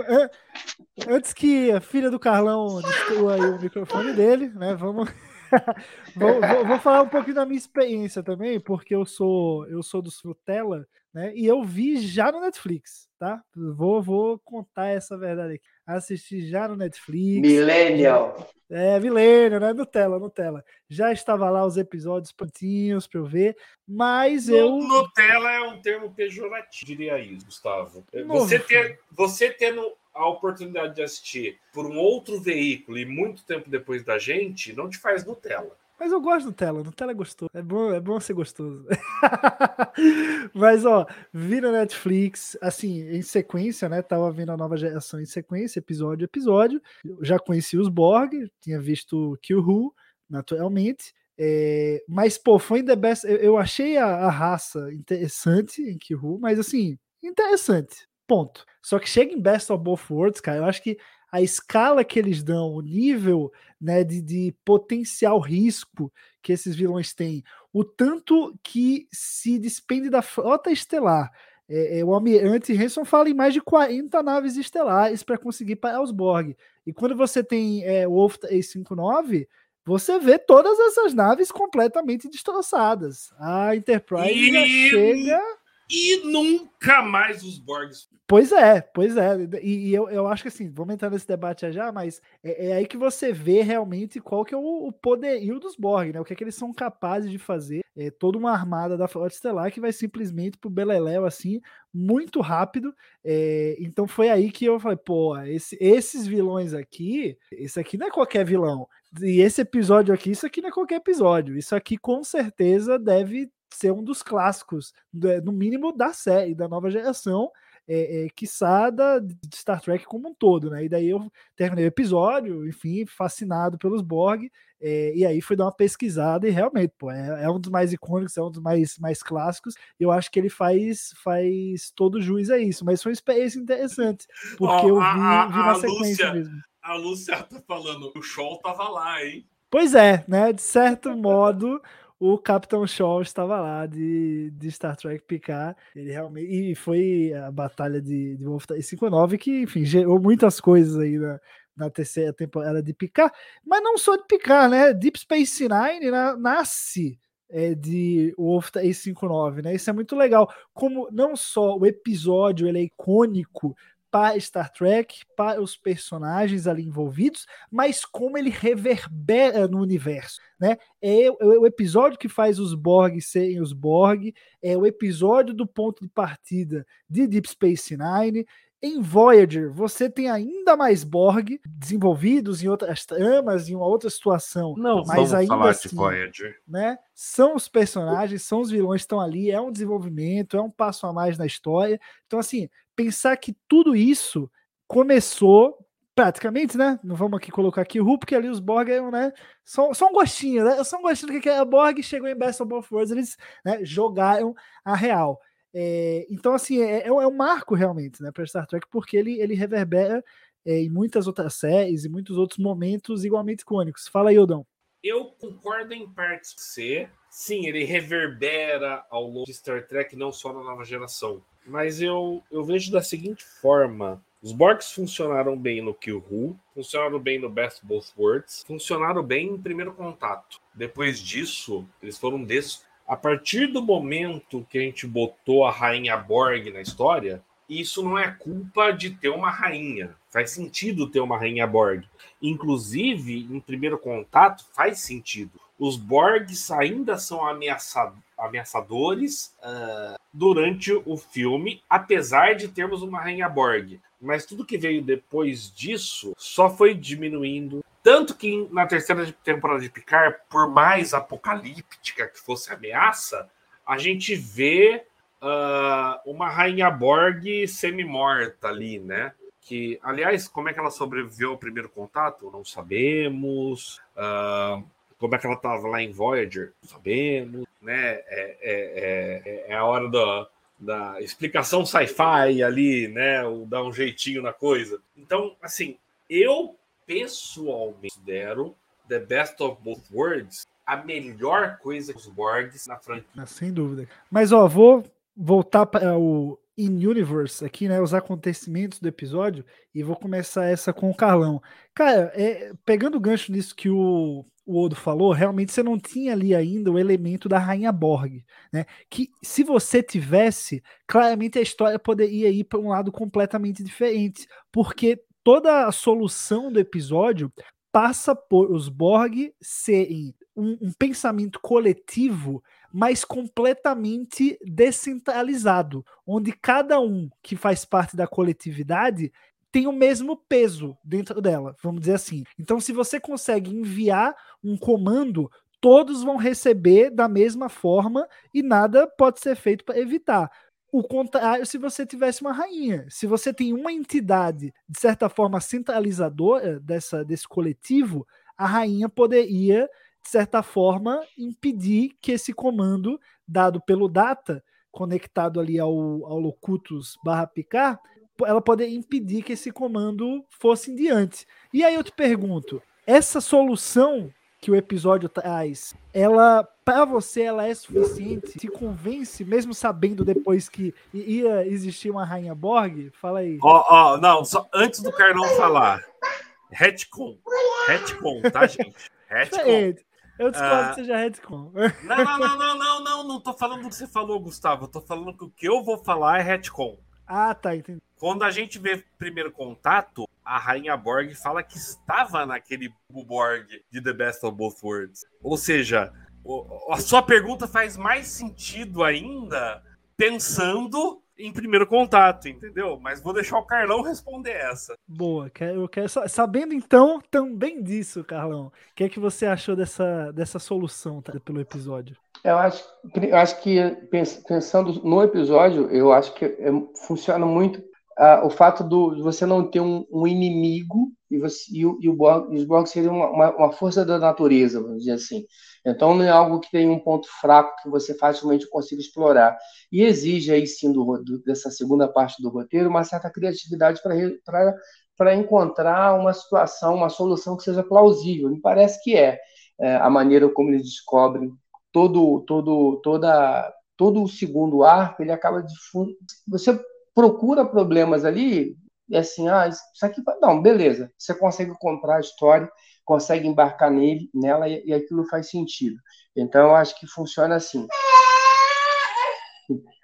antes que a filha do Carlão destrua o microfone dele, né? Vamos. vou, vou, vou, falar um pouquinho da minha experiência também, porque eu sou eu sou do Frutella, né? E eu vi já no Netflix, tá? Vou, vou contar essa verdade aqui. Assisti já no Netflix. Millennial. É, Milênio, né? Nutella, Nutella. Já estava lá os episódios prontinhos para eu ver, mas eu. Nu- Nutella é um termo pejorativo, diria isso, Gustavo. Você, Novo. ter, você tendo a oportunidade de assistir por um outro veículo e muito tempo depois da gente, não te faz Nutella. Mas eu gosto de Nutella, Nutella é gostoso. É bom, é bom ser gostoso. Mas, ó, vi na Netflix, assim, em sequência, né? Tava vendo a nova geração em sequência, episódio a episódio. Eu já conheci os Borg, tinha visto Kill Who, naturalmente. É, mas, pô, foi The Best. Eu, eu achei a, a raça interessante em Kill Who, mas, assim, interessante. Ponto. Só que chega em Best of Both Worlds, cara, eu acho que a escala que eles dão, o nível né, de, de potencial risco que esses vilões têm, o tanto que se despende da frota estelar. É, é, o Almirante Hanson fala em mais de 40 naves estelares para conseguir parar os Borg. E quando você tem é, o Wolf A59, você vê todas essas naves completamente destroçadas. A Enterprise E- chega. E nunca mais os Borgs. Pois é, pois é. E, e eu, eu acho que assim, vamos entrar nesse debate já mas é, é aí que você vê realmente qual que é o, o poderio dos Borg, né? O que é que eles são capazes de fazer. É toda uma armada da Frota Estelar que vai simplesmente pro Beleléu, assim, muito rápido. É, então foi aí que eu falei, pô, esse- esses vilões aqui, esse aqui não é qualquer vilão. E esse episódio aqui, isso aqui não é qualquer episódio. Isso aqui com certeza deve ser um dos clássicos, do- no mínimo da série, da nova geração é, é, quiçá da, de Star Trek como um todo, né? E daí eu terminei o episódio, enfim, fascinado pelos Borg, é, e aí fui dar uma pesquisada e realmente, pô, é, é um dos mais icônicos, é um dos mais, mais clássicos, e eu acho que ele faz, faz todo juiz a isso, mas foi uma experiência interessante, porque Ó, eu vi, a- a- vi na a sequência Lúcia- mesmo. A Lúcia tá falando, o Show tava lá, hein? Pois é, né? De certo modo, o Capitão Shaw estava lá de, de Star Trek Picard. Ele realmente. E foi a batalha de, de Wolf 59 que, enfim, gerou muitas coisas aí na, na terceira temporada de Picard. Mas não só de Picard, né? Deep Space Nine na- nasce. é, de Wolf 59, né? Isso é muito legal. Como não só o episódio ele é icônico para Star Trek, para os personagens ali envolvidos, mas como ele reverbera no universo, né? É o, é o episódio que faz os Borg serem os Borg, é o episódio do ponto de partida de Deep Space Nine. Em Voyager, você tem ainda mais Borg desenvolvidos em outras tramas, em uma outra situação. Não mas vamos ainda falar assim, de Voyager. né? São os personagens, são os vilões que estão ali, é um desenvolvimento, é um passo a mais na história. Então, assim, pensar que tudo isso começou praticamente, né? Não vamos aqui colocar aqui o Ru, porque ali os Borg eram, né? Só, só um gostinho, né? Só um gostinho do que é Borg, chegou em Best of Both Worlds, eles né, jogaram a real. É, então, assim, é, é um é um marco realmente, né, para Star Trek, porque ele, ele reverbera é, em muitas outras séries e muitos outros momentos igualmente icônicos. Fala aí, Odão. Eu concordo em partes com você. Sim, ele reverbera ao longo de Star Trek, não só na nova geração. Mas eu, eu vejo da seguinte forma: os Borgs funcionaram bem no Kill Who, funcionaram bem no Best Both Worlds, funcionaram bem em primeiro contato. Depois disso, eles foram des... A partir do momento que a gente botou a rainha Borg na história, isso não é culpa de ter uma rainha. Faz sentido ter uma rainha Borg. Inclusive, em primeiro contato, faz sentido. Os Borgs ainda são ameaça- ameaçadores ah, durante o filme, apesar de termos uma rainha Borg. Mas tudo que veio depois disso só foi diminuindo. Tanto que na terceira temporada de Picard, por mais apocalíptica que fosse a ameaça, a gente vê ah, uma rainha Borg semi-morta ali, né? Que, aliás, como é que ela sobreviveu ao primeiro contato? Não sabemos. Ah, como é que ela estava lá em Voyager? Não sabemos. Né? É, é, é, é a hora da, da explicação sci-fi ali, né? O dar um jeitinho na coisa. Então, assim, eu pessoalmente considero The Best of Both Worlds a melhor coisa que os Borgs na franquia. Ah, Sem dúvida. Mas, ó, vou voltar para o In-Universe aqui, né? Os acontecimentos do episódio e vou começar essa com o Carlão. Cara, é, pegando o gancho nisso que o, o Odo falou, realmente você não tinha ali ainda o elemento da Rainha Borg, né? Que se você tivesse, claramente a história poderia ir para um lado completamente diferente, porque toda a solução do episódio passa por os Borg serem um, um pensamento coletivo, mas completamente descentralizado, onde cada um que faz parte da coletividade tem o mesmo peso dentro dela, vamos dizer assim. Então, se você consegue enviar um comando, todos vão receber da mesma forma e nada pode ser feito para evitar. O contrário se você tivesse uma rainha. Se você tem uma entidade, de certa forma, centralizadora dessa, desse coletivo, a rainha poderia, de certa forma, impedir que esse comando, dado pelo data, conectado ali ao, ao locutus barra ela poderia impedir que esse comando fosse em diante. E aí eu te pergunto, essa solução que o episódio traz, ela para você ela é suficiente? Te convence, mesmo sabendo depois que ia existir uma rainha Borg? Fala aí. Ó, oh, ó, oh, não, só antes do Carlão falar. Retcon. Retcon, tá, gente? Retcon. Eu discordo ah, que seja retcon. Não, não, não, não, não, não, não tô falando do que você falou, Gustavo. Eu tô falando que o que eu vou falar é retcon. Ah, tá, entendi. Quando a gente vê primeiro contato, a Rainha Borg fala que estava naquele Borg de The Best of Both Worlds. Ou seja, a sua pergunta faz mais sentido ainda pensando em primeiro contato, entendeu? Mas vou deixar o Carlão responder essa. Boa, eu quero sabendo então também disso, Carlão. O que é que você achou dessa, dessa solução tá, pelo episódio? Eu acho, eu acho que pensando no episódio, eu acho que é, funciona muito uh, o fato do, de você não ter um, um inimigo e, você, e, e, o e os Borg seriam uma, uma, uma, força da natureza, vamos dizer assim. Então não é algo que tem um ponto fraco que você facilmente consiga explorar. E exige aí sim do, do, dessa segunda parte do roteiro uma certa criatividade para encontrar uma situação, uma solução que seja plausível. Me parece que é, é a maneira como eles descobrem todo todo toda todo o segundo arco ele acaba de você procura problemas ali, e assim, ah, isso aqui, não, beleza, você consegue comprar a história, consegue embarcar nele, nela, e, e aquilo faz sentido. Então, eu acho que funciona assim.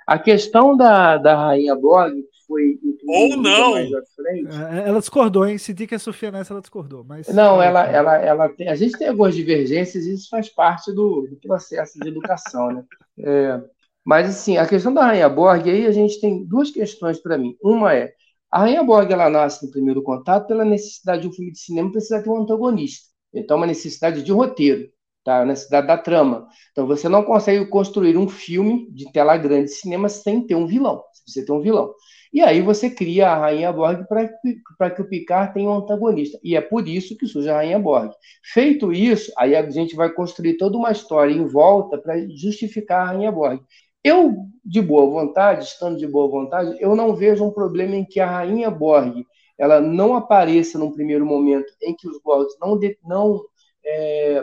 A questão da, da Rainha Borg foi. Ou não! É, é, ela discordou, hein? Senti que a Sofia nessa ela discordou. Mas... Não, ela, ela, ela tem, a gente tem algumas divergências e isso faz parte do, do processo de educação, né? É, mas, assim, a questão da Rainha Borg, aí a gente tem duas questões para mim. Uma é, a Rainha Borg, ela nasce no primeiro contato pela necessidade de um filme de cinema precisar ter um antagonista. Então, uma necessidade de roteiro, tá? Uma necessidade da trama. Então, você não consegue construir um filme de tela grande de cinema sem ter um vilão. Você ter um vilão. E aí você cria a Rainha Borg para que o Picard tenha um antagonista. E é por isso que surge a Rainha Borg. Feito isso, aí a gente vai construir toda uma história em volta para justificar a Rainha Borg. Eu, de boa vontade, estando de boa vontade, eu não vejo um problema em que a rainha Borg ela não apareça num primeiro momento em que os Borgs não, de, não é,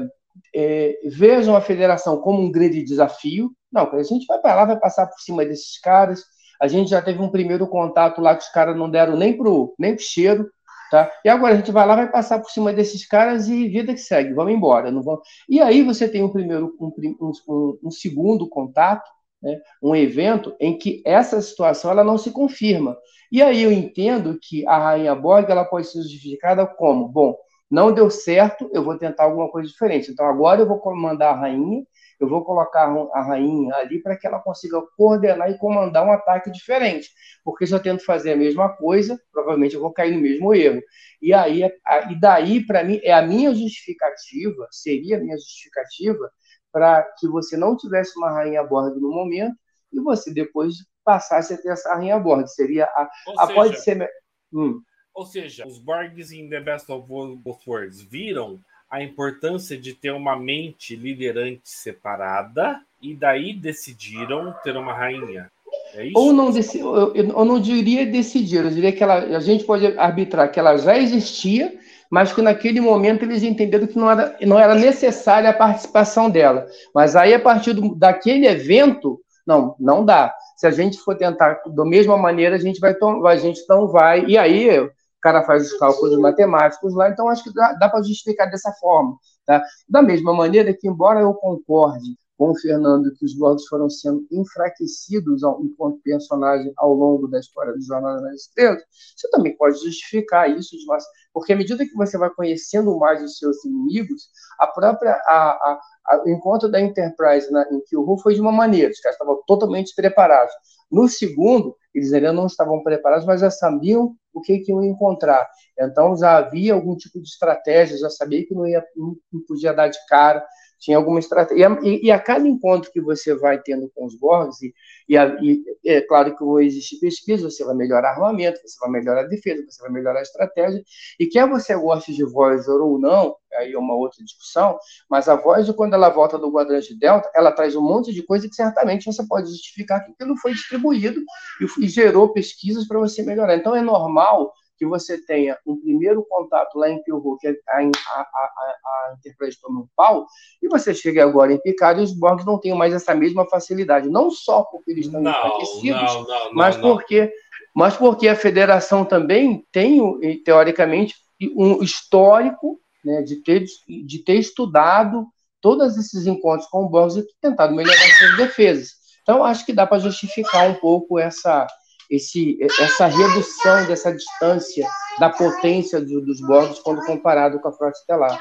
é, vejam a federação como um grande desafio. Não, a gente vai para lá, vai passar por cima desses caras. A gente já teve um primeiro contato lá que os caras não deram nem pro, nem pro cheiro. Tá? E agora a gente vai lá, vai passar por cima desses caras e vida que segue, vamos embora. Não vamos... E aí você tem um primeiro, um, um, um segundo contato, né, um evento em que essa situação ela não se confirma. E aí eu entendo que a rainha Borg ela pode ser justificada como, bom, não deu certo, eu vou tentar alguma coisa diferente. Então agora eu vou comandar a rainha, eu vou colocar a rainha ali para que ela consiga coordenar e comandar um ataque diferente. Porque se eu tento fazer a mesma coisa, provavelmente eu vou cair no mesmo erro. E aí, e daí para mim é a minha justificativa, seria a minha justificativa para que você não tivesse uma rainha Borg no momento e você depois passasse a ter essa rainha Borg. Seria a, a seja, pode ser. Hum. Ou seja, os Borgs em The Best of Both Worlds viram a importância de ter uma mente liderante separada e daí decidiram ter uma rainha. É ou não eu, eu não diria decidir, eu diria que ela, a gente pode arbitrar que ela já existia mas que naquele momento eles entenderam que não era, não era necessária a participação dela. Mas aí, a partir do, daquele evento, não, não dá. Se a gente for tentar da mesma maneira, a gente vai a gente não vai. E aí o cara faz os cálculos matemáticos lá, então acho que dá, dá para justificar dessa forma. Tá? Da mesma maneira que, embora eu concorde com o Fernando que os Borgs foram sendo enfraquecidos enquanto personagem ao longo da história do Jornada nas Estrelas, você também pode justificar isso, de uma... porque à medida que você vai conhecendo mais os seus inimigos, a própria a, a, a, o encontro da Enterprise na, em Kill foi de uma maneira, os caras estavam totalmente preparados. No segundo, eles ainda não estavam preparados, mas já sabiam o que, que iam encontrar. Então já havia algum tipo de estratégia, já sabia que não, ia, não podia dar de cara, tinha alguma estratégia. E, e, a cada encontro que você vai tendo com os Borgs, e, e, a, e, é claro que vai existir pesquisa, você vai melhorar armamento, você vai melhorar a defesa, você vai melhorar a estratégia, e quer você goste de Voyager ou não, aí é uma outra discussão, mas a Voyager, quando ela volta do quadrante Delta, ela traz um monte de coisa que certamente você pode justificar que aquilo foi distribuído e, e gerou pesquisas para você melhorar. Então é normal que você tenha um primeiro contato lá em Pilro, que a, a, a, a, Enterprise toma um pau, e você chega agora em Picard e os Borgs não têm mais essa mesma facilidade. Não só porque eles estão não, enfraquecidos, não, não, mas, Porque, mas porque a federação também tem, teoricamente, um histórico né, de, ter, de ter estudado todos esses encontros com o Borgs e tentado melhorar suas defesas. Então, acho que dá para justificar um pouco essa, esse, essa redução dessa distância da potência do, dos Borgs quando comparado com a Frota Estelar.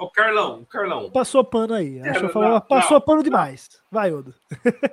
O Carlão, o Carlão. Passou pano aí. É, não, falar, passou não, pano demais. Vai, Odo.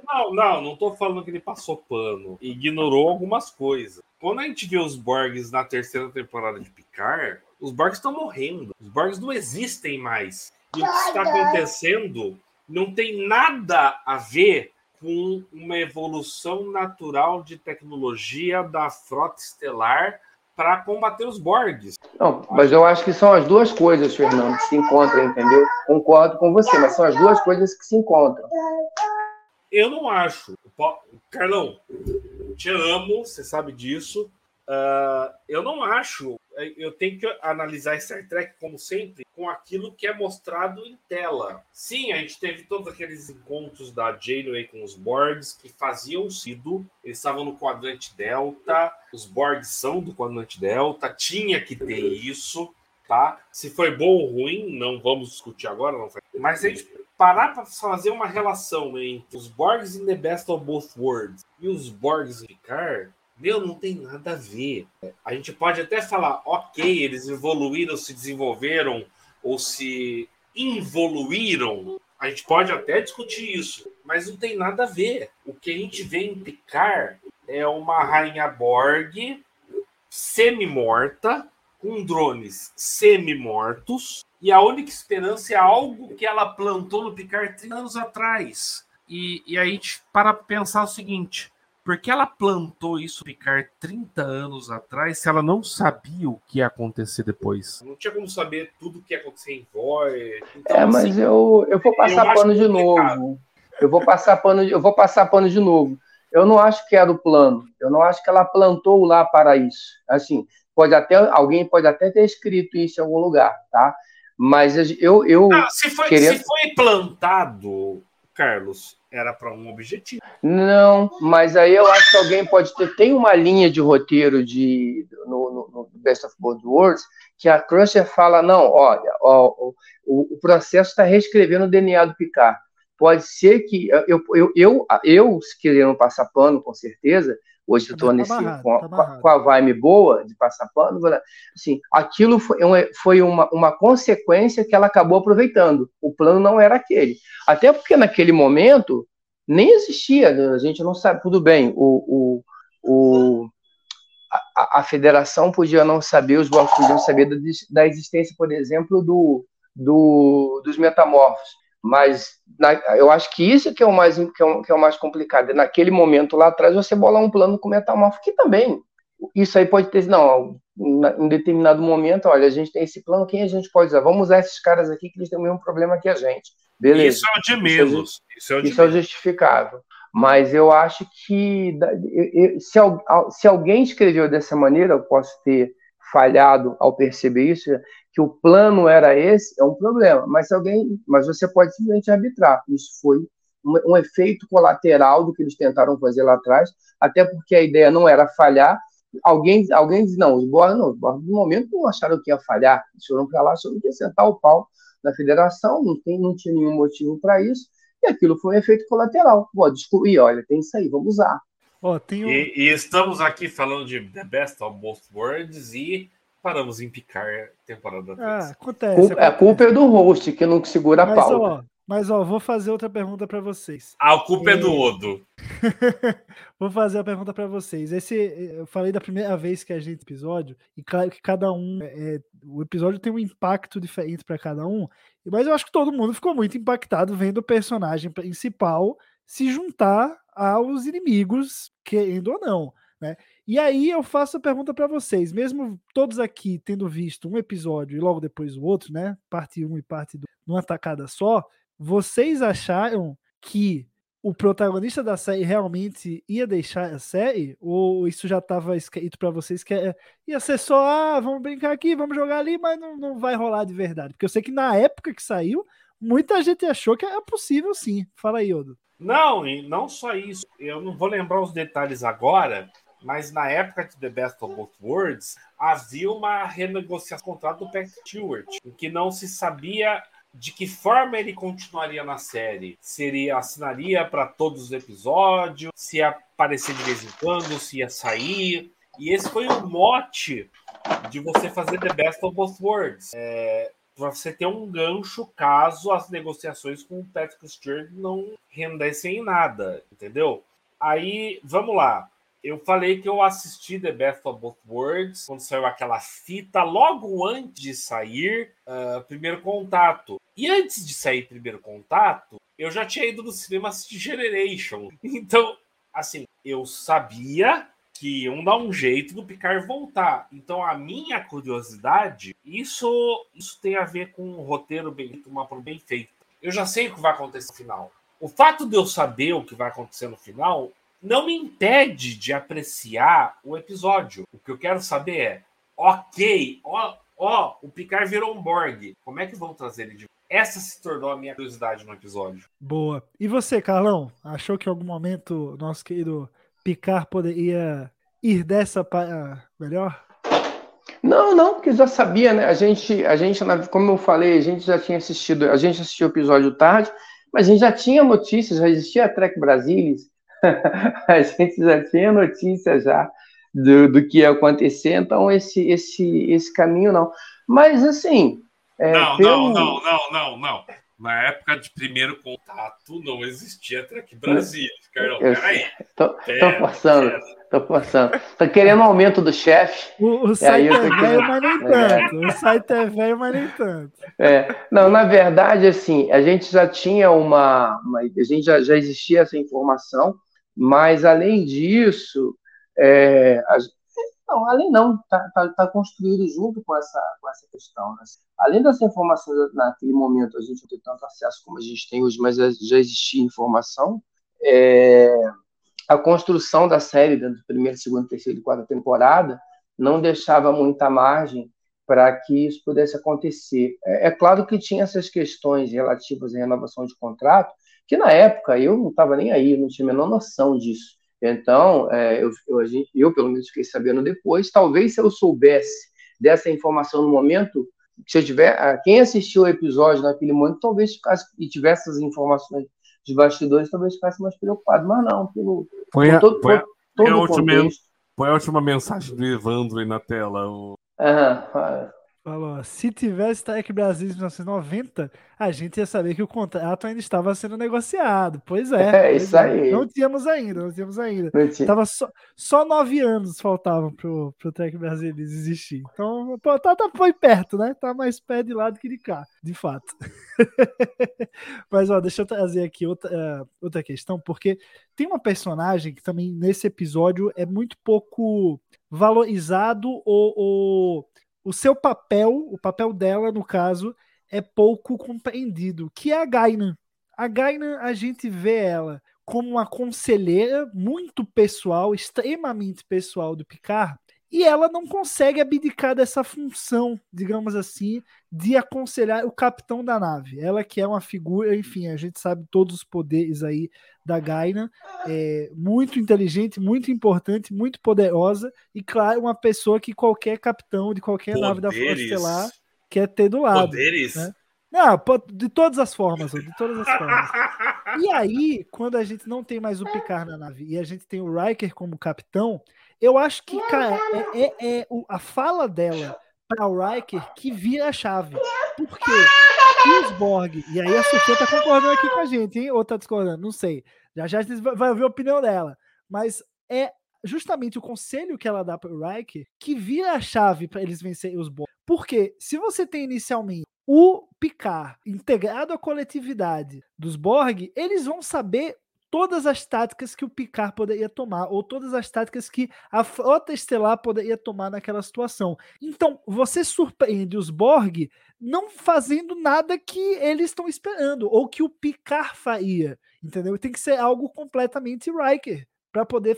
Não, não, não tô falando que ele passou pano. Ignorou algumas coisas. Quando a gente vê os Borgs na terceira temporada de Picard, os Borgs estão morrendo. Os Borgs não existem mais. E o que está acontecendo não tem nada a ver com uma evolução natural de tecnologia da frota estelar para combater os Borgs. Não, mas eu acho que são as duas coisas, Fernando, que se encontram, entendeu? Concordo com você, mas são as duas coisas que se encontram. Eu não acho. Carlão, te amo, você sabe disso. Uh, eu não acho eu tenho que analisar Star Trek, como sempre, com aquilo que é mostrado em tela. Sim, a gente teve todos aqueles encontros da Janeway com os Borgs que faziam sido. Eles estavam no quadrante Delta, os Borgs são do quadrante Delta, tinha que ter isso, tá? Se foi bom ou ruim, não vamos discutir agora, não foi. Mas se a gente parar para fazer uma relação entre os Borgs in the Best of Both Worlds e os Borgs em Picard, meu, não tem nada a ver. A gente pode até falar, ok, eles evoluíram, se desenvolveram ou se involuíram. A gente pode até discutir isso, mas não tem nada a ver. O que a gente vê em Picard é uma rainha Borg semi-morta, com drones semi-mortos, e a única esperança é algo que ela plantou no Picard 30 anos atrás. E, e a gente para pensar o seguinte: porque ela plantou isso Picard 30 anos atrás se ela não sabia o que ia acontecer depois? Não tinha como saber tudo o que ia acontecer em Void. Então, é, mas assim, eu, eu vou passar eu pano de novo. Eu vou passar pano, eu vou passar pano de novo. Eu não acho que era o plano. Eu não acho que ela plantou lá para isso. Assim, pode até alguém pode até ter escrito isso em algum lugar, tá? Mas eu eu ah, se, foi, querendo... se foi plantado, Carlos, era para um objetivo. Não, mas aí eu acho que alguém pode ter. Tem uma linha de roteiro de, no, no, no Best of Both Worlds que a Crusher fala: não, olha, ó, o, o processo está reescrevendo o DNA do Picard. Pode ser que eu, eu, eu, eu, querendo passar pano, com certeza, hoje eu estou tá nesse com, tá com, a vibe boa de passar pano, assim, aquilo foi, foi uma, uma consequência que ela acabou aproveitando. O plano não era aquele. Até porque naquele momento nem existia, a gente não sabe, tudo bem, o, o, o a, a, federação podia não saber, os blocos podiam saber da, da existência, por exemplo, do, do, dos metamorfos. Mas na, eu acho que isso que é o mais que é o, que é o mais complicado. É naquele momento lá atrás você bolar um plano com metamorfo que também isso aí pode ter não em determinado momento, olha, a gente tem esse plano, quem a gente pode usar? Vamos usar esses caras aqui que eles têm o mesmo problema que a gente. Beleza. Isso é o de menos. Isso é, isso é, o justificável. Mas eu acho que se, se alguém escreveu dessa maneira, eu posso ter falhado ao perceber isso, que o plano era esse, é um problema. Mas alguém, mas você pode simplesmente arbitrar. Isso foi um, um, efeito colateral do que eles tentaram fazer lá atrás, até porque a ideia não era falhar. Alguém, alguém diz, não, os Borges, não, os Borges, no momento não acharam que ia falhar, eles foram para lá, só que ia sentar o pau na federação, não, tem, não tinha nenhum motivo para isso. e aquilo foi um efeito colateral. Pô, descobri, olha, tem isso aí, vamos usar. Tem um... E, e estamos aqui falando de The Best of Both Worlds e paramos em picar temporada 3. Ah, acontece. Culpa- a acontece. culpa é do host, que não segura a Mas, pauta. ó, mas, ó, vou fazer outra pergunta para vocês. A culpa é do Odo. Vou fazer a pergunta para vocês. Esse, eu falei da primeira vez que a gente episódio, e claro que cada um, é, o episódio tem um impacto diferente para cada um, mas eu acho que todo mundo ficou muito impactado vendo o personagem principal se juntar aos inimigos, querendo ou não, né? E aí eu faço a pergunta para vocês, mesmo todos aqui tendo visto um episódio e logo depois o outro, né? Parte 1 e parte 2, numa tacada só, vocês acharam que o protagonista da série realmente ia deixar a série? Ou isso já estava escrito para vocês que é- ia ser só, ah, vamos brincar aqui, vamos jogar ali, mas não, não vai rolar de verdade? Porque eu sei que na época que saiu, muita gente achou que era possível sim. Fala aí, Odo. Não, e não só isso. Eu não vou lembrar os detalhes agora, mas na época de The Best of Both Worlds, havia uma renegociação do contrato do Patrick Stewart, em que não se sabia de que forma ele continuaria na série. Seria assinaria para todos os episódios, se ia aparecer de vez em quando, se ia sair. E esse foi o mote de você fazer The Best of Both Worlds. É, você ter um gancho caso as negociações com o Patrick Stewart não rendessem em nada, entendeu? Aí, vamos lá. Eu falei que eu assisti The Best of Both Worlds quando saiu aquela fita, logo antes de sair ah, Primeiro Contato. E antes de sair Primeiro Contato, eu já tinha ido no cinema assistir Generation. Então, assim, eu sabia que iam dar um jeito do Picard voltar. Então, a minha curiosidade, isso, isso tem a ver com um roteiro bem, uma bem feita. Eu já sei o que vai acontecer no final. O fato de eu saber o que vai acontecer no final não me impede de apreciar o episódio. O que eu quero saber é, ok, ó, ó, o Picard virou um Borg. Como é que vão trazer ele de Essa se tornou a minha curiosidade no episódio. Boa. E você, Carlão? Achou que em algum momento nosso querido Picard poderia ir dessa para melhor? Não, não, porque já sabia, né? A gente, a gente, como eu falei, a gente já tinha assistido, a gente assistiu o episódio tarde, mas a gente já tinha notícias, já existia a Trek Brasilis, a gente já tinha notícia já do, do que ia acontecer, então esse, esse, esse caminho não. Mas assim, é, não, pelo- não, não, não, não, não. Na época de primeiro contato não existia Trek Brasil. Carlão, peraí. tô, tô Pera, forçando, pera. tô forçando. Tô querendo um aumento do chefe. O, o aí site é velho, querendo- mas nem É. tanto. O site é velho, mas nem tanto. É, não, na verdade, assim, a gente já tinha uma, uma- a gente já, já existia essa informação, mas além disso, é, a- não, não, tá, tá, tá construído junto com essa, com essa questão. né? Além dessa informação naquele momento, a gente não tem tanto acesso como a gente tem hoje, mas já existia informação. é, a construção da série, dentro do primeiro, segundo, terceiro e quarta temporada, não deixava muita margem para que isso pudesse acontecer. É, é claro que tinha essas questões relativas à renovação de contrato, que na época eu não estava nem aí, não tinha a menor noção disso. Então, é, eu, eu, a gente- eu, pelo menos fiquei sabendo depois, talvez se eu soubesse dessa informação no momento, se eu tiver, ah, quem assistiu o episódio naquele momento, talvez ficasse, e tivesse essas informações de bastidores, talvez ficasse mais preocupado, mas não, pelo Põe por a, todo, põe, a- todo o último contexto. põe a última mensagem do Evandro aí na tela. o- Aham, Falou, se tivesse Trek Brasil em 1990, a gente ia saber que o contrato ainda estava sendo negociado. Pois é. É, pois isso aí. Não tínhamos ainda, não tínhamos ainda. não tinha. Tava só, só nove anos faltavam pro, pro Trek Brasil existir. Então, pô, tá, tá, foi perto, né? Tá mais perto de lá do que de cá, de fato. Mas, ó, deixa eu trazer aqui outra, eh, outra questão, porque tem uma personagem que também nesse episódio é muito pouco valorizado ou, ou o seu papel, o papel dela, no caso, é pouco compreendido, que é a Gainan. A Gainan, a gente vê ela como uma conselheira muito pessoal, extremamente pessoal do Picard, e ela não consegue abdicar dessa função, digamos assim, de aconselhar o capitão da nave. Ela que é uma figura, enfim, a gente sabe todos os poderes aí da Gaina, é muito inteligente, muito importante, muito poderosa e claro, uma pessoa que qualquer capitão de qualquer nave da Poderes. Estelar quer ter do lado. Poderes. né? Não, de todas as formas, de todas as formas. E aí, quando a gente não tem mais o Picard na nave e a gente tem o Riker como capitão, eu acho que, cara, é, é- é a fala dela para o Riker que vira a chave. Por quê? E os Borg, e aí a Sofia tá concordando aqui com a gente, hein? Ou tá discordando? Não sei. Já já vai ouvir a opinião dela. Mas é justamente o conselho que ela dá para o Riker que vira a chave para eles vencerem os Borg. Porque se você tem inicialmente o Picard integrado à coletividade dos Borg, eles vão saber todas as táticas que o Picard poderia tomar, ou todas as táticas que a frota estelar poderia tomar naquela situação. Então, você surpreende os Borg não fazendo nada que eles estão esperando, ou que o Picard faria, entendeu? Tem que ser algo completamente Riker, para poder...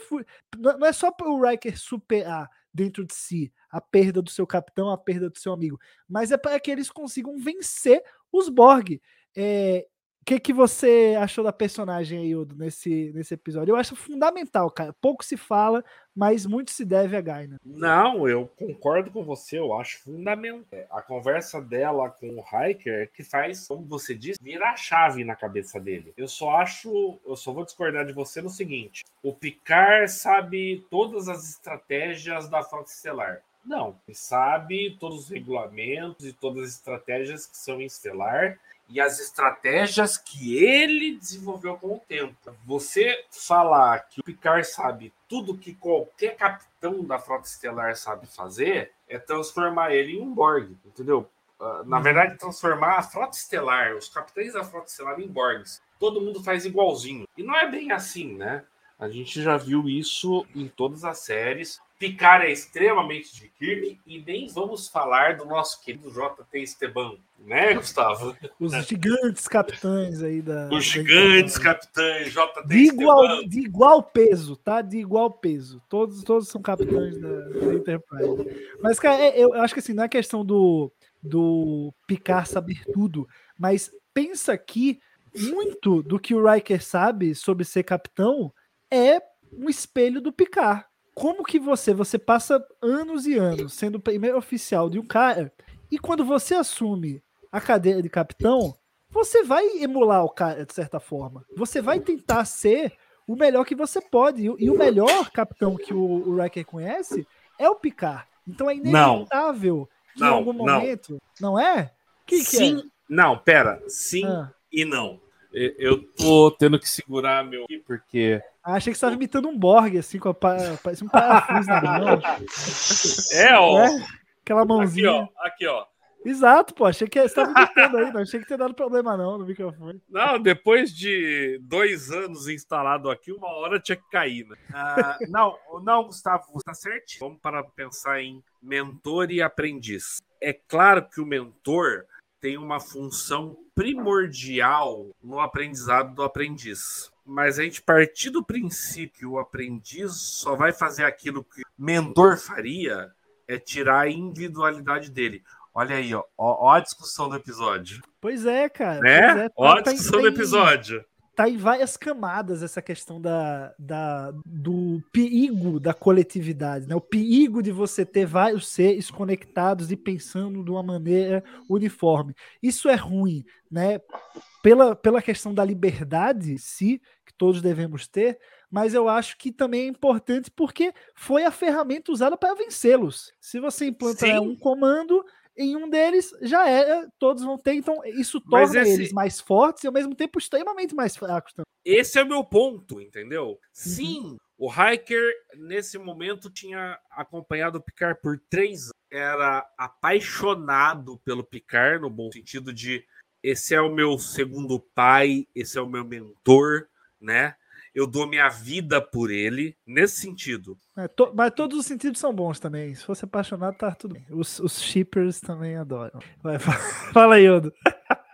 Não é só para o Riker superar dentro de si a perda do seu capitão, a perda do seu amigo, mas é para que eles consigam vencer os Borg. É, que, que você achou da personagem aí, Odo, nesse, nesse episódio? Eu acho fundamental, cara. Pouco se fala, mas muito se deve a Gaina. Não, eu concordo com você, eu acho fundamental. É, A conversa dela com o Hiker é que faz, como você disse, virar a chave na cabeça dele. Eu só acho, eu só vou discordar de você no seguinte: o Picard sabe todas as estratégias da Frota Estelar. Não, ele sabe todos os regulamentos e todas as estratégias que são em Estelar e as estratégias que ele desenvolveu com o tempo. Você falar que o Picard sabe tudo que qualquer capitão da Frota Estelar sabe fazer é transformar ele em um Borg, entendeu? Ah, Na verdade, transformar a Frota Estelar, os capitães da Frota Estelar em Borgs. Todo mundo faz igualzinho. E não é bem assim, né? A gente já viu isso em todas as séries. Picard é extremamente de Kirk e nem vamos falar do nosso querido JT Esteban, né, Gustavo? Os gigantes capitães aí da. Os da gigantes Enterprise. capitães JT De igual, Esteban. de igual peso, tá? De igual peso. Todos, todos são capitães da, da Enterprise. Mas, cara, é- eu acho que assim, não é questão do, do Picard saber tudo, mas pensa que muito do que o Riker sabe sobre ser capitão é um espelho do Picard. Como que você, você passa anos e anos sendo o primeiro oficial de um cara, e quando você assume a cadeira de capitão, você vai emular o cara de certa forma. Você vai tentar ser o melhor que você pode. E, o- e o melhor capitão que o, o Riker conhece é o Picard. Então é inevitável que em Não, algum não. momento. Não é? Que que Sim. Não, pera. Sim é? Ah, e não. Eu tô tendo que segurar meu. Porque. Achei que você estava imitando um Borg, assim, com a, pa- parecia um parafuso na mão. É, ó. É? Aquela Aqui, mãozinha. ó. Aqui, ó. Exato, pô. Achei que você estava imitando aí. Não achei que tinha dado problema, não, no microfone. Não, depois de dois anos instalado aqui, uma hora tinha que cair, né? Ah, não, não, Gustavo, tá certo. Vamos para pensar em mentor e aprendiz. É claro que o mentor tem uma função primordial no aprendizado do aprendiz. Mas a gente partir do princípio que o aprendiz só vai fazer aquilo que o mentor faria é tirar a individualidade dele. Olha aí, ó, ó, ó a discussão do episódio. Pois é, cara. Né? Pois é, Ó a tá em- discussão tá do episódio. tá em várias camadas essa questão da, da, do perigo da coletividade, né? O perigo de você ter vários seres conectados e pensando de uma maneira uniforme. Isso é ruim, né? Pela, pela questão da liberdade, em si, todos devemos ter, mas eu acho que também é importante porque foi a ferramenta usada para vencê-los. Se você implanta Sim. um comando em um deles, já era, todos vão ter, então isso torna esse- eles mais fortes e ao mesmo tempo extremamente mais fracos também. Esse é o meu ponto, entendeu? Sim, o Hiker, nesse momento, tinha acompanhado o Picard por três anos. Era apaixonado pelo Picard, no bom sentido de esse é o meu segundo pai, esse é o meu mentor, né? Eu dou minha vida por ele, nesse sentido. É, to- mas todos os sentidos são bons também. Se fosse apaixonado, tá tudo bem. Os, os shippers também adoram. Vai, fa- fala aí, Odo.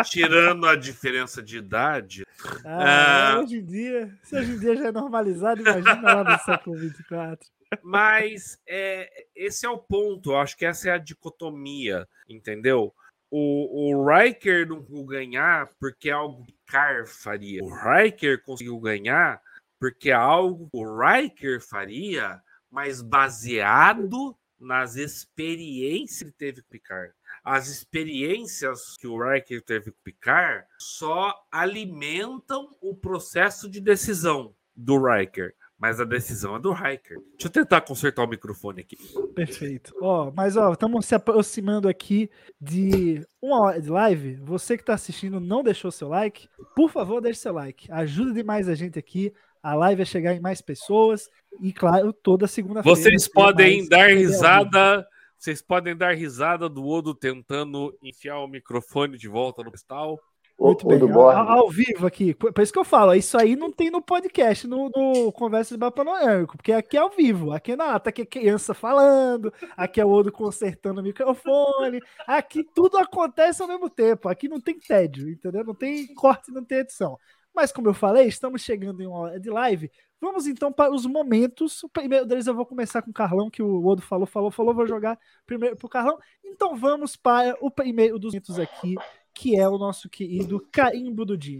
Tirando a diferença de idade, Ah, Ah. Hoje em dia, se hoje em dia já é normalizado, imagina lá no século 24. Mas é, esse é o ponto. Eu acho que essa é a dicotomia, entendeu? O, o Riker não conseguiu ganhar porque é algo que Car faria. O Riker conseguiu ganhar porque é algo que o Riker faria, mas baseado nas experiências que teve com Picard. as experiências que o Riker teve com Picard só alimentam o processo de decisão do Riker. Mas a decisão é do Riker. Deixa eu tentar consertar o microfone aqui. Perfeito. Ó, mas ó, estamos se aproximando aqui de uma hora de live. Você que está assistindo não deixou seu like, por favor, deixe seu like. Ajuda demais a gente aqui. A live vai chegar em mais pessoas. E, claro, toda segunda-feira. Vocês podem dar risada. Vocês podem dar risada do Odo tentando enfiar o microfone de volta no cristal. Muito bem, ao, ao, vivo aqui. Por isso que eu falo, isso aí não tem no podcast, no, no Conversa de Bar Panorâmico, porque aqui é ao vivo, aqui na tá aqui é criança falando, aqui é o Odo consertando o microfone, aqui tudo acontece ao mesmo tempo, aqui não tem tédio, entendeu? Não tem corte, não tem edição. Mas como eu falei, estamos chegando em uma hora de live. Vamos então para os momentos. O primeiro deles eu vou começar com o Carlão, que o Odo falou, falou, falou, vou jogar primeiro para o Carlão. Então vamos para o primeiro dos momentos aqui, que é o nosso querido carimbo do dia.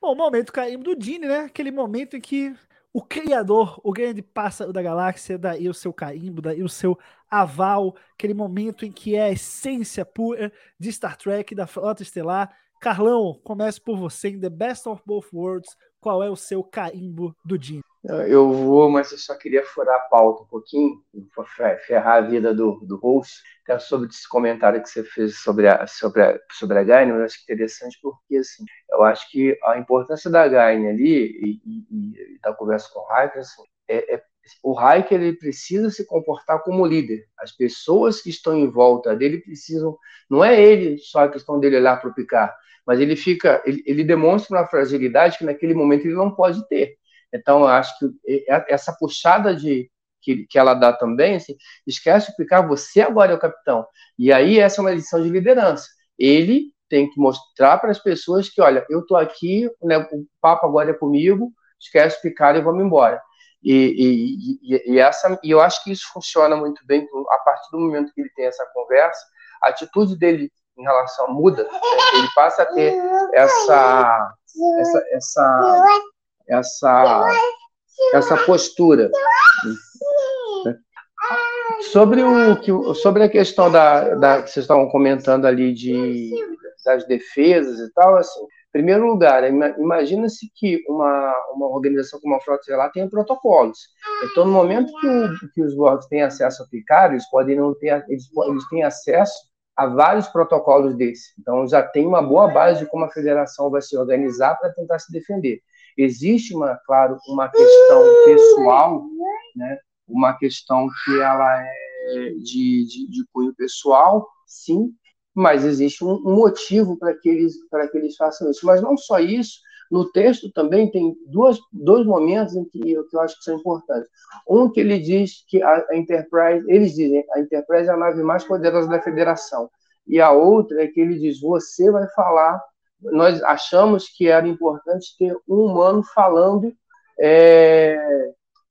Bom, momento carimbo do Dini, né? Aquele momento em que o criador, o grande pássaro da galáxia, daí o seu carimbo, daí o seu aval, aquele momento em que é a essência pura de Star Trek, da Frota Estelar. Carlão, comece por você em The Best of Both Worlds. Qual é o seu carimbo do Dini? Eu vou, mas eu só queria furar a pauta um pouquinho, ferrar a vida do, do host, é sobre esse comentário que você fez sobre a, sobre a, sobre a Gaine, eu acho interessante porque, assim, eu acho que a importância da Gaine ali e, e, e da conversa com o Hiker, assim, é, é, o Hiker ele precisa se comportar como líder. As pessoas que estão em volta dele precisam, não é ele só a questão dele olhar para o Picard, mas ele fica, ele, ele demonstra uma fragilidade que naquele momento ele não pode ter. Então, eu acho que essa puxada de que, que ela dá também, assim, esquece de explicar, você agora é o capitão. E aí, essa é uma lição de liderança. Ele tem que mostrar para as pessoas que, olha, eu estou aqui, né, o papo agora é comigo, esquece de picar e vamos embora. E, e, e, essa, e eu acho que isso funciona muito bem a partir do momento que ele tem essa conversa, a atitude dele em relação muda, né? ele passa a ter essa, essa, essa essa, essa postura. Sobre, o, que, sobre a questão da, da que vocês estavam comentando ali de, das defesas e tal, assim, em primeiro lugar, imagina-se que uma, uma organização como a Frota lá tenha protocolos. Então, no momento que, que os blocos têm acesso a Picard, eles podem não ter, eles, eles têm acesso a vários protocolos desse. Então, já tem uma boa base de como a federação vai se organizar para tentar se defender. Existe, uma, claro, uma questão pessoal, né? uma questão que ela é de, de, de cunho pessoal, sim, mas existe um, um motivo para que, eles, que eles façam isso. Mas não só isso, no texto também tem duas, dois momentos em que, que eu acho que são importantes. Um que ele diz que a, a Enterprise, eles dizem, a Enterprise é a nave mais poderosa da Federação. E a outra é que ele diz, você vai falar nós achamos que era importante ter um humano falando, é,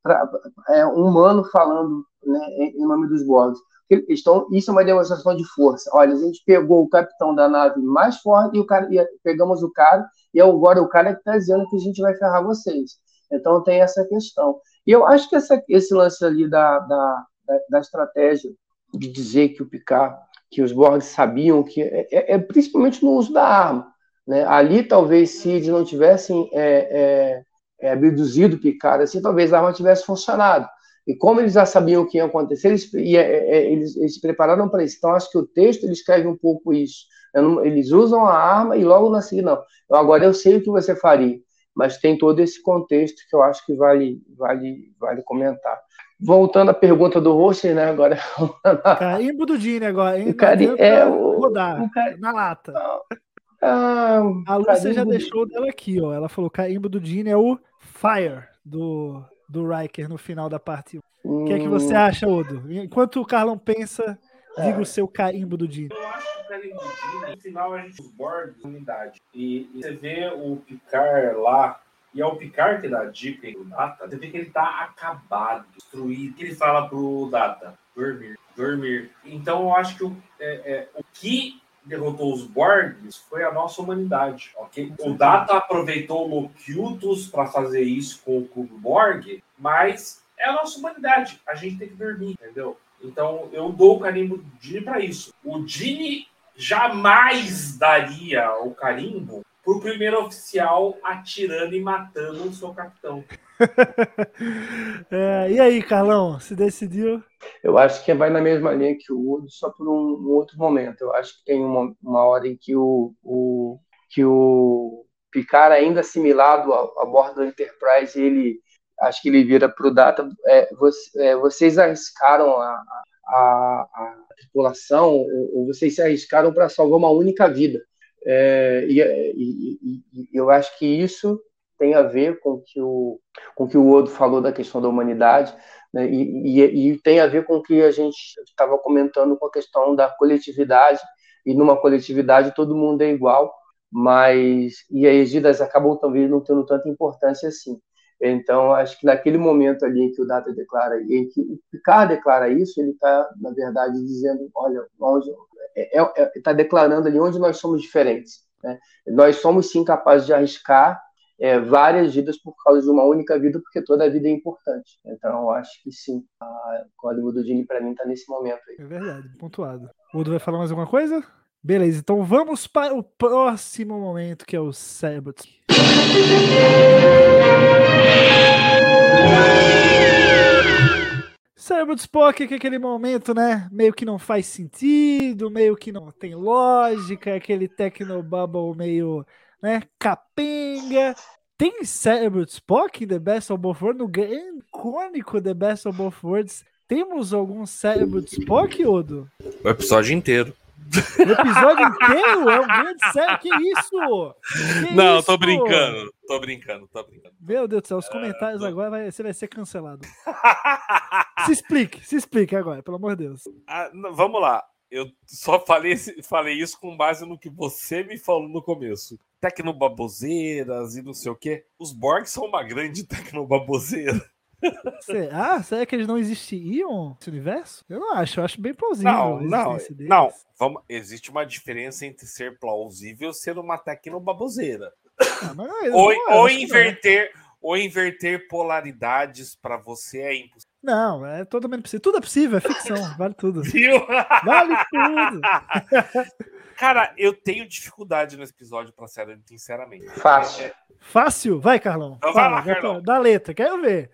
pra, é, um humano falando né, em nome dos Borgs. Então, isso é uma demonstração de força. Olha, a gente pegou o capitão da nave mais forte e, o cara, e pegamos o cara, e agora o cara que está dizendo que a gente vai ferrar vocês. Então, tem essa questão. E eu acho que essa, esse lance ali da, da, da, estratégia de dizer que o Picard, que os Borgs sabiam que. É, é, é principalmente no uso da arma. Né? Ali, talvez, se eles não tivessem é, é, é, abduzido Picard, assim, talvez a arma tivesse funcionado. E como eles já sabiam o que ia acontecer, eles, e, é, é, eles, eles se prepararam para isso. Então, acho que o texto ele escreve um pouco isso. Não, eles usam a arma e logo na seguida, não. Eu, agora eu sei o que você faria. Mas tem todo esse contexto que eu acho que vale, vale, vale comentar. Voltando à pergunta do Rocher, né? Agora. Carimbo do Dini agora, hein? O cara, é, o, rodar, o cara, na lata. Ah, a Lúcia já deixou dela aqui, ó. Ela falou: carimbo do Dini é o Fire do, do Riker no final da parte 1. O que é que você hum. acha, Odo? Enquanto o Carlão pensa, diga é. o seu carimbo do Dini. Eu acho que o carimbo do Dini, no final a gente borda a unidade. E, e, você vê o Picard lá, e é o Picard que dá a dica aí do Data, você vê que ele tá acabado, destruído. que ele fala pro Data? Dormir, dormir. Então eu acho que o, é, é, o que derrotou os Borgs foi a nossa humanidade, ok? O Data aproveitou o Locutus para fazer isso com o Cubo Borg, mas é a nossa humanidade. A gente tem que dormir, entendeu? Então eu dou o carimbo do Dini para isso. O Dini jamais daria o carimbo pro primeiro oficial atirando e matando o seu capitão. É, e aí, Carlão, se decidiu? Eu acho que vai na mesma linha que o Udo, só por um, um outro momento. Eu acho que tem uma, uma hora em que o, o, que o Picard, ainda assimilado a, a bordo do Enterprise, ele acho que ele vira para o Data. É, você, é, vocês arriscaram a, a, a tripulação, ou, ou, vocês se arriscaram para salvar uma única vida. É, e, e, e, eu acho que isso tem a ver com que o com que o Odo falou da questão da humanidade né, e, e, tem a ver com o que a gente estava comentando com a questão da coletividade e numa coletividade todo mundo é igual mas e as Egidas acabam talvez não tendo tanta importância assim então acho que naquele momento ali em que o Data declara em que o Picard declara isso ele está na verdade dizendo olha onde está é, é, é tá declarando ali onde nós somos diferentes né? nós somos sim capazes de arriscar é, várias vidas por causa de uma única vida, porque toda vida é importante. Então, acho que sim, a código do Dini para mim está nesse momento aí. É verdade, pontuado. O Udo vai falar mais alguma coisa? Beleza, então vamos para o próximo momento, que é o cérebro. Cérebro de Spock, que é aquele momento, né? Meio que não faz sentido, meio que não tem lógica, aquele Tecnobubble meio né? Capenga. Tem cérebro de Spock em The Best of Both Worlds? No grande icônico The Best of Both Worlds, temos algum cérebro de Spock, Odo? O episódio inteiro. O episódio inteiro? É um grande sério? Que isso? Que Não, isso? tô brincando. Tô brincando, tô brincando. Meu Deus do céu, os comentários agora vai, você vai ser cancelado. se explique, se explique agora, pelo amor de Deus. Ah, vamos lá eu só falei, falei isso com base no que você me falou no começo. Tecnobaboseiras e não sei o quê. Os Borg são uma grande tecnobaboseira. Será? Será que eles não existiriam nesse universo? Eu não acho, eu acho bem plausível. Não, não, não. Vamos, existe uma diferença entre ser plausível e ser uma tecnobaboseira. Ah, ou, ou inverter, ou inverter polaridades para você é impossível. Não, é totalmente possível. Tudo é possível, é ficção, vale tudo. Viu? Vale tudo. Cara, eu tenho dificuldade nesse episódio, pra ser sinceramente. Fácil. Fácil? Vai, Carlão. Então Fala, vai lá, Carlão. Dá letra, quero ver.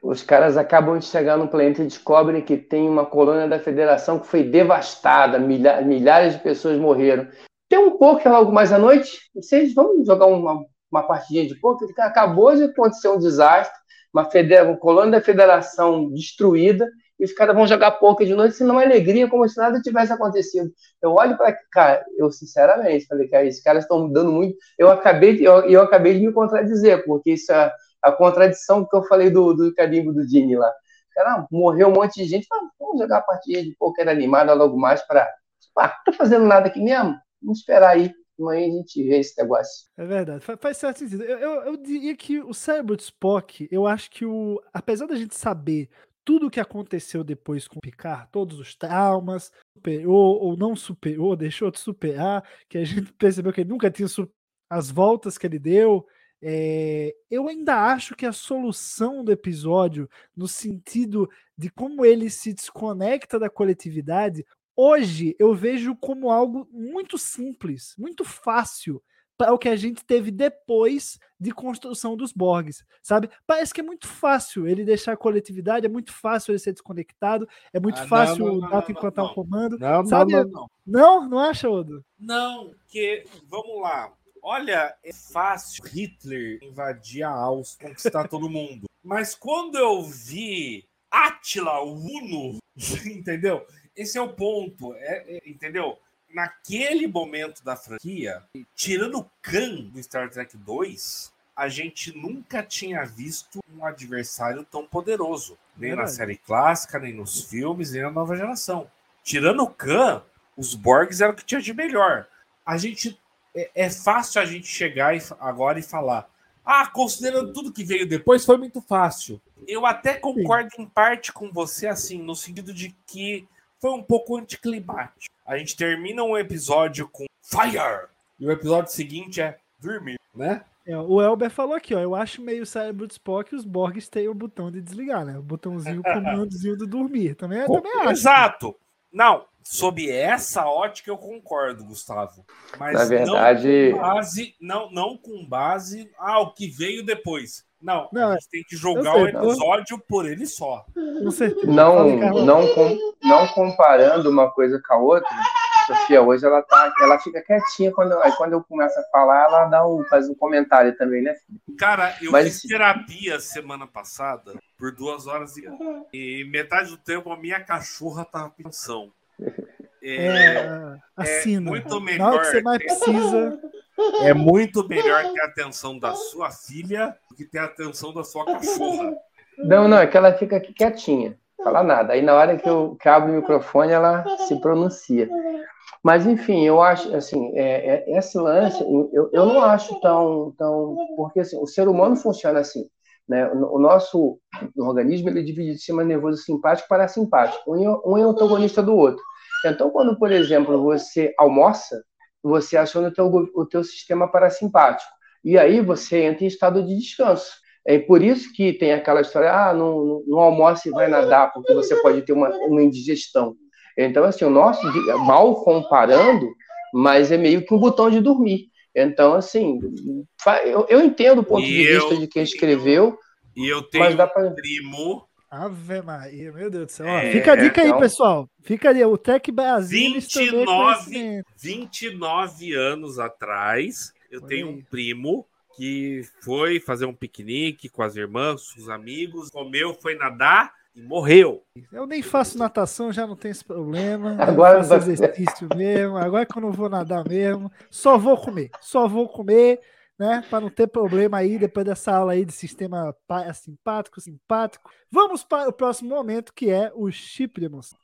Os caras acabam de chegar no planeta e descobrem que tem uma colônia da Federação que foi devastada, milha milhares de pessoas morreram. Tem um poker logo mais à noite? Vocês vão jogar uma, uma partidinha de poker? Acabou de acontecer um desastre uma, uma colônia da federação destruída, e os caras vão jogar poker de noite sem uma alegria, como se nada tivesse acontecido. Eu olho para cara, eu sinceramente falei, cara, esses caras estão mudando muito. Eu acabei, eu, eu acabei de me contradizer, porque isso é a contradição que eu falei do, do carimbo do Dini lá. Cara, morreu um monte de gente, vamos jogar a partida de poker animada logo mais para. Ah, não tô fazendo nada aqui mesmo? Vamos esperar aí amanhã a gente vê esse negócio. É verdade, faz, faz certo sentido. Eu, eu, eu, diria que o cérebro de Spock, eu acho que o. Apesar da gente saber tudo o que aconteceu depois com o Picard, todos os traumas, superou ou não superou, deixou de superar, que a gente percebeu que ele nunca tinha as voltas que ele deu. É, eu ainda acho que a solução do episódio, no sentido de como ele se desconecta da coletividade, hoje eu vejo como algo muito simples, muito fácil para o que a gente teve depois de construção dos Borgs, sabe? Parece que é muito fácil ele deixar a coletividade, é muito fácil ele ser desconectado, é muito ah, fácil não, não, o Data implantar o comando. Não, sabe? não, não, não. Não, acha, Odo? Não, que vamos lá. Olha, é fácil Hitler invadir a Áustria, conquistar todo mundo. Mas quando eu vi Atila, o Uno, entendeu? esse é o ponto, é, é, entendeu? Naquele momento da franquia, tirando o Khan do Star Trek 2, a gente nunca tinha visto um adversário tão poderoso. Nem Verdade. na série clássica, nem nos filmes, nem na nova geração. Tirando o Khan, os Borgs eram o que tinha de melhor. A gente. É, é fácil a gente chegar e, agora e falar. Ah, considerando tudo que veio depois, foi muito fácil. Eu até concordo Sim. em parte com você, assim, no sentido de que foi um pouco anticlimático. A gente termina um episódio com Fire! E o episódio seguinte é dormir, né? É, o Elber falou aqui, ó. Eu acho meio cérebro de Spock os Borgs têm o botão de desligar, né? O botãozinho, o comandozinho do dormir. Também, eu também acho. Exato. Não, sob essa ótica eu concordo, Gustavo. Mas Na verdade- não com base, não, não com base, ah, o que veio depois. Não, Não, a gente tem que jogar sei, o episódio por ele só. Com certeza. Não, não, com- não comparando uma coisa com a outra, Sofia, hoje ela tá, ela fica quietinha quando, aí quando eu começo a falar, ela dá um, faz um comentário também, né? filho? Cara, eu Mas- fiz terapia semana passada por duas horas e, e metade do tempo a minha cachorra tava em pensão. É, É, assina. muito Na hora melhor. que você mais precisa. é muito melhor ter a atenção da sua filha do que ter a atenção da sua cachorra. Não, não, é que ela fica aqui quietinha, fala nada. Aí na hora que eu que abro o microfone, ela se pronuncia. Mas enfim, eu acho assim, é, é- esse lance, eu, eu não acho tão, tão, porque assim, o ser humano funciona assim, né? O, nosso organismo ele é dividido em sistema nervoso simpático e parasimpático. Um é, é antagonista do outro. Então, quando, por exemplo, você almoça, você aciona o teu, o teu sistema parasimpático. E aí você entra em estado de descanso. É por isso que tem aquela história, ah, não, não, almoce e vai nadar, porque você pode ter uma, uma indigestão. Então, assim, o nosso, mal comparando, mas é meio que um botão de dormir. Então, assim, eu, eu entendo o ponto E de eu- vista de quem escreveu, E eu mas tenho dá um para primo Ave Maria, meu Deus do céu. É, fica a dica aí, então- pessoal. Fica ali, o Tech Brasil 29, 29 anos atrás, eu tenho aí. um primo que foi fazer um piquenique com as irmãs, com os amigos, comeu, foi nadar e morreu. Eu nem faço natação, já não tem esse problema. Eu Agora não faço exercício mesmo. Agora que eu não vou nadar mesmo, só vou comer. Só vou comer, né? Para não ter problema aí depois dessa aula aí de sistema simpático, simpático. Vamos para o próximo momento, que é o chip de emoção.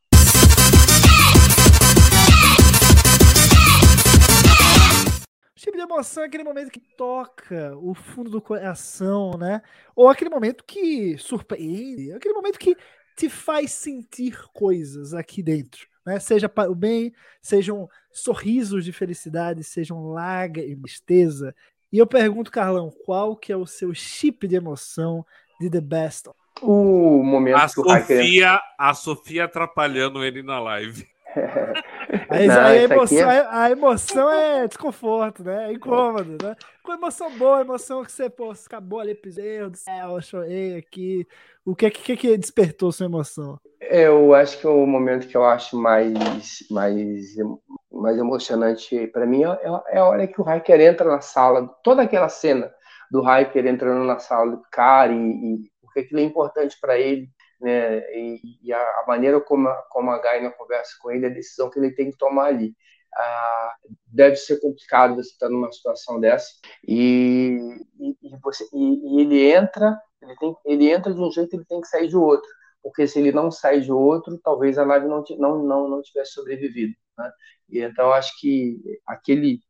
Chip de emoção é aquele momento que toca o fundo do coração, né? Ou aquele momento que surpreende, aquele momento que te faz sentir coisas aqui dentro, né? Seja para o bem, sejam sorrisos de felicidade, sejam lágrimas e tristeza. E eu pergunto, Carlão, qual que é o seu chip de emoção de The Best? o momento A que o hacker Sofia, a Sofia atrapalhando ele na live. Aí, Não, aí a, emoção, é- a emoção é desconforto, né? É incômodo, né? Com emoção boa, emoção que você, pô, acabou ali, pisei do céu, eu chorei aqui. O que, que, que despertou sua emoção? Eu acho que o momento que eu acho mais, mais, mais emocionante para mim é, é a hora que o Hiker entra na sala, toda aquela cena do Hiker entrando na sala do cara e, e porque aquilo é importante para ele, né? E, e a, a maneira como a, como a Gaina conversa com ele, a decisão que ele tem que tomar ali. Ah, deve ser complicado você estar numa situação dessa e, e, e você, e, ele entra ele, tem, ele entra de um jeito ele tem que sair de outro porque se ele não sai de outro talvez a nave não não não, não tivesse sobrevivido né? e então acho que aquele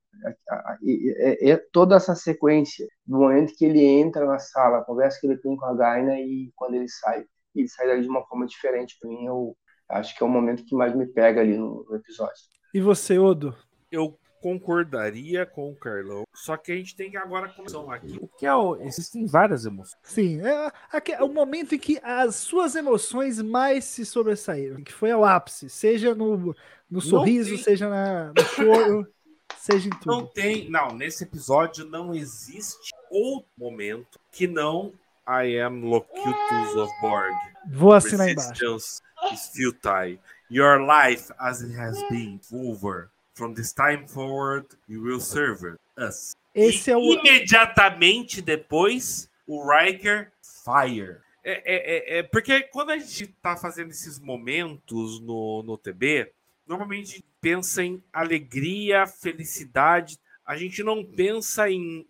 é, é toda essa sequência do momento que ele entra na sala a conversa que ele tem com a Gaina e quando ele sai ele sai dali de uma forma diferente para mim eu acho que é o momento que mais me pega ali no, no episódio E você, Odo? Eu concordaria com o Carlão, só que a gente tem que agora começar aqui. O que é o... Existem várias emoções. Sim, é, é o momento em que as suas emoções mais se sobressaíram, que foi ao ápice, seja no, no sorriso, tem. seja na- no choro, seja em Não tudo. tem, não, nesse episódio não existe outro momento que não I am Locutus of Borg. Vou assinar embaixo. Resistance is futile. Your life as it has been over. From this time forward, you will serve us. Esse E é o. Imediatamente depois, o Riker fire. É, é, é, é- porque quando a gente tá fazendo esses momentos no, no TB, normalmente a gente pensa em alegria, felicidade. A gente não pensa em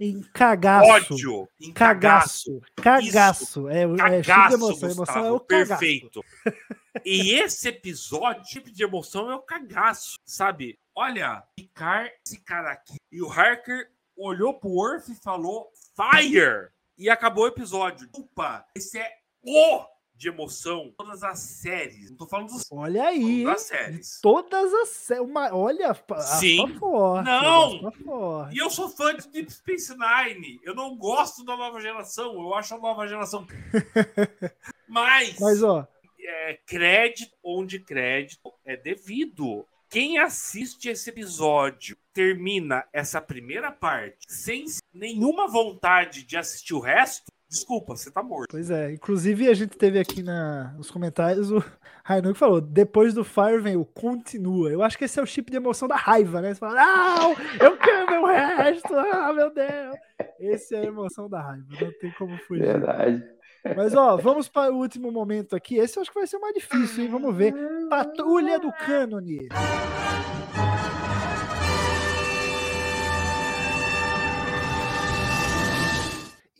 Em cagaço. ódio, em cagaço. Cagaço. Cagaço. É, é Cagaço, emoção. Emoção é o cagaço. perfeito. E esse episódio, tipo de emoção, é o cagaço, sabe? Olha, Picard, esse cara aqui, e o Harker olhou pro Worf e falou Fire! E acabou o episódio. Opa, esse é o de emoção, todas as séries. Não tô falando dos Olha aí, das hein? séries. Todas as sé- uma Olha, a- Sim. forte. Não! forte. E eu sou fã de Deep Space Nine. Eu não gosto da nova geração. Eu acho a nova geração. Mas, Mas, ó, é, crédito onde crédito é devido. Quem assiste esse episódio termina essa primeira parte sem nenhuma vontade de assistir o resto, desculpa, você tá morto. pois é. Inclusive, a gente teve aqui na, nos comentários o Rainu que falou: depois do Fire vem o continua. Eu acho que esse é o chip de emoção da raiva, né? Você fala, não, eu quero ver o resto, ah, meu Deus. Esse é a emoção da raiva, não tem como fugir. Verdade. Mas, ó, vamos para o último momento aqui. Esse eu acho que vai ser o mais difícil, hein? Vamos ver. Patrulha do Cânone.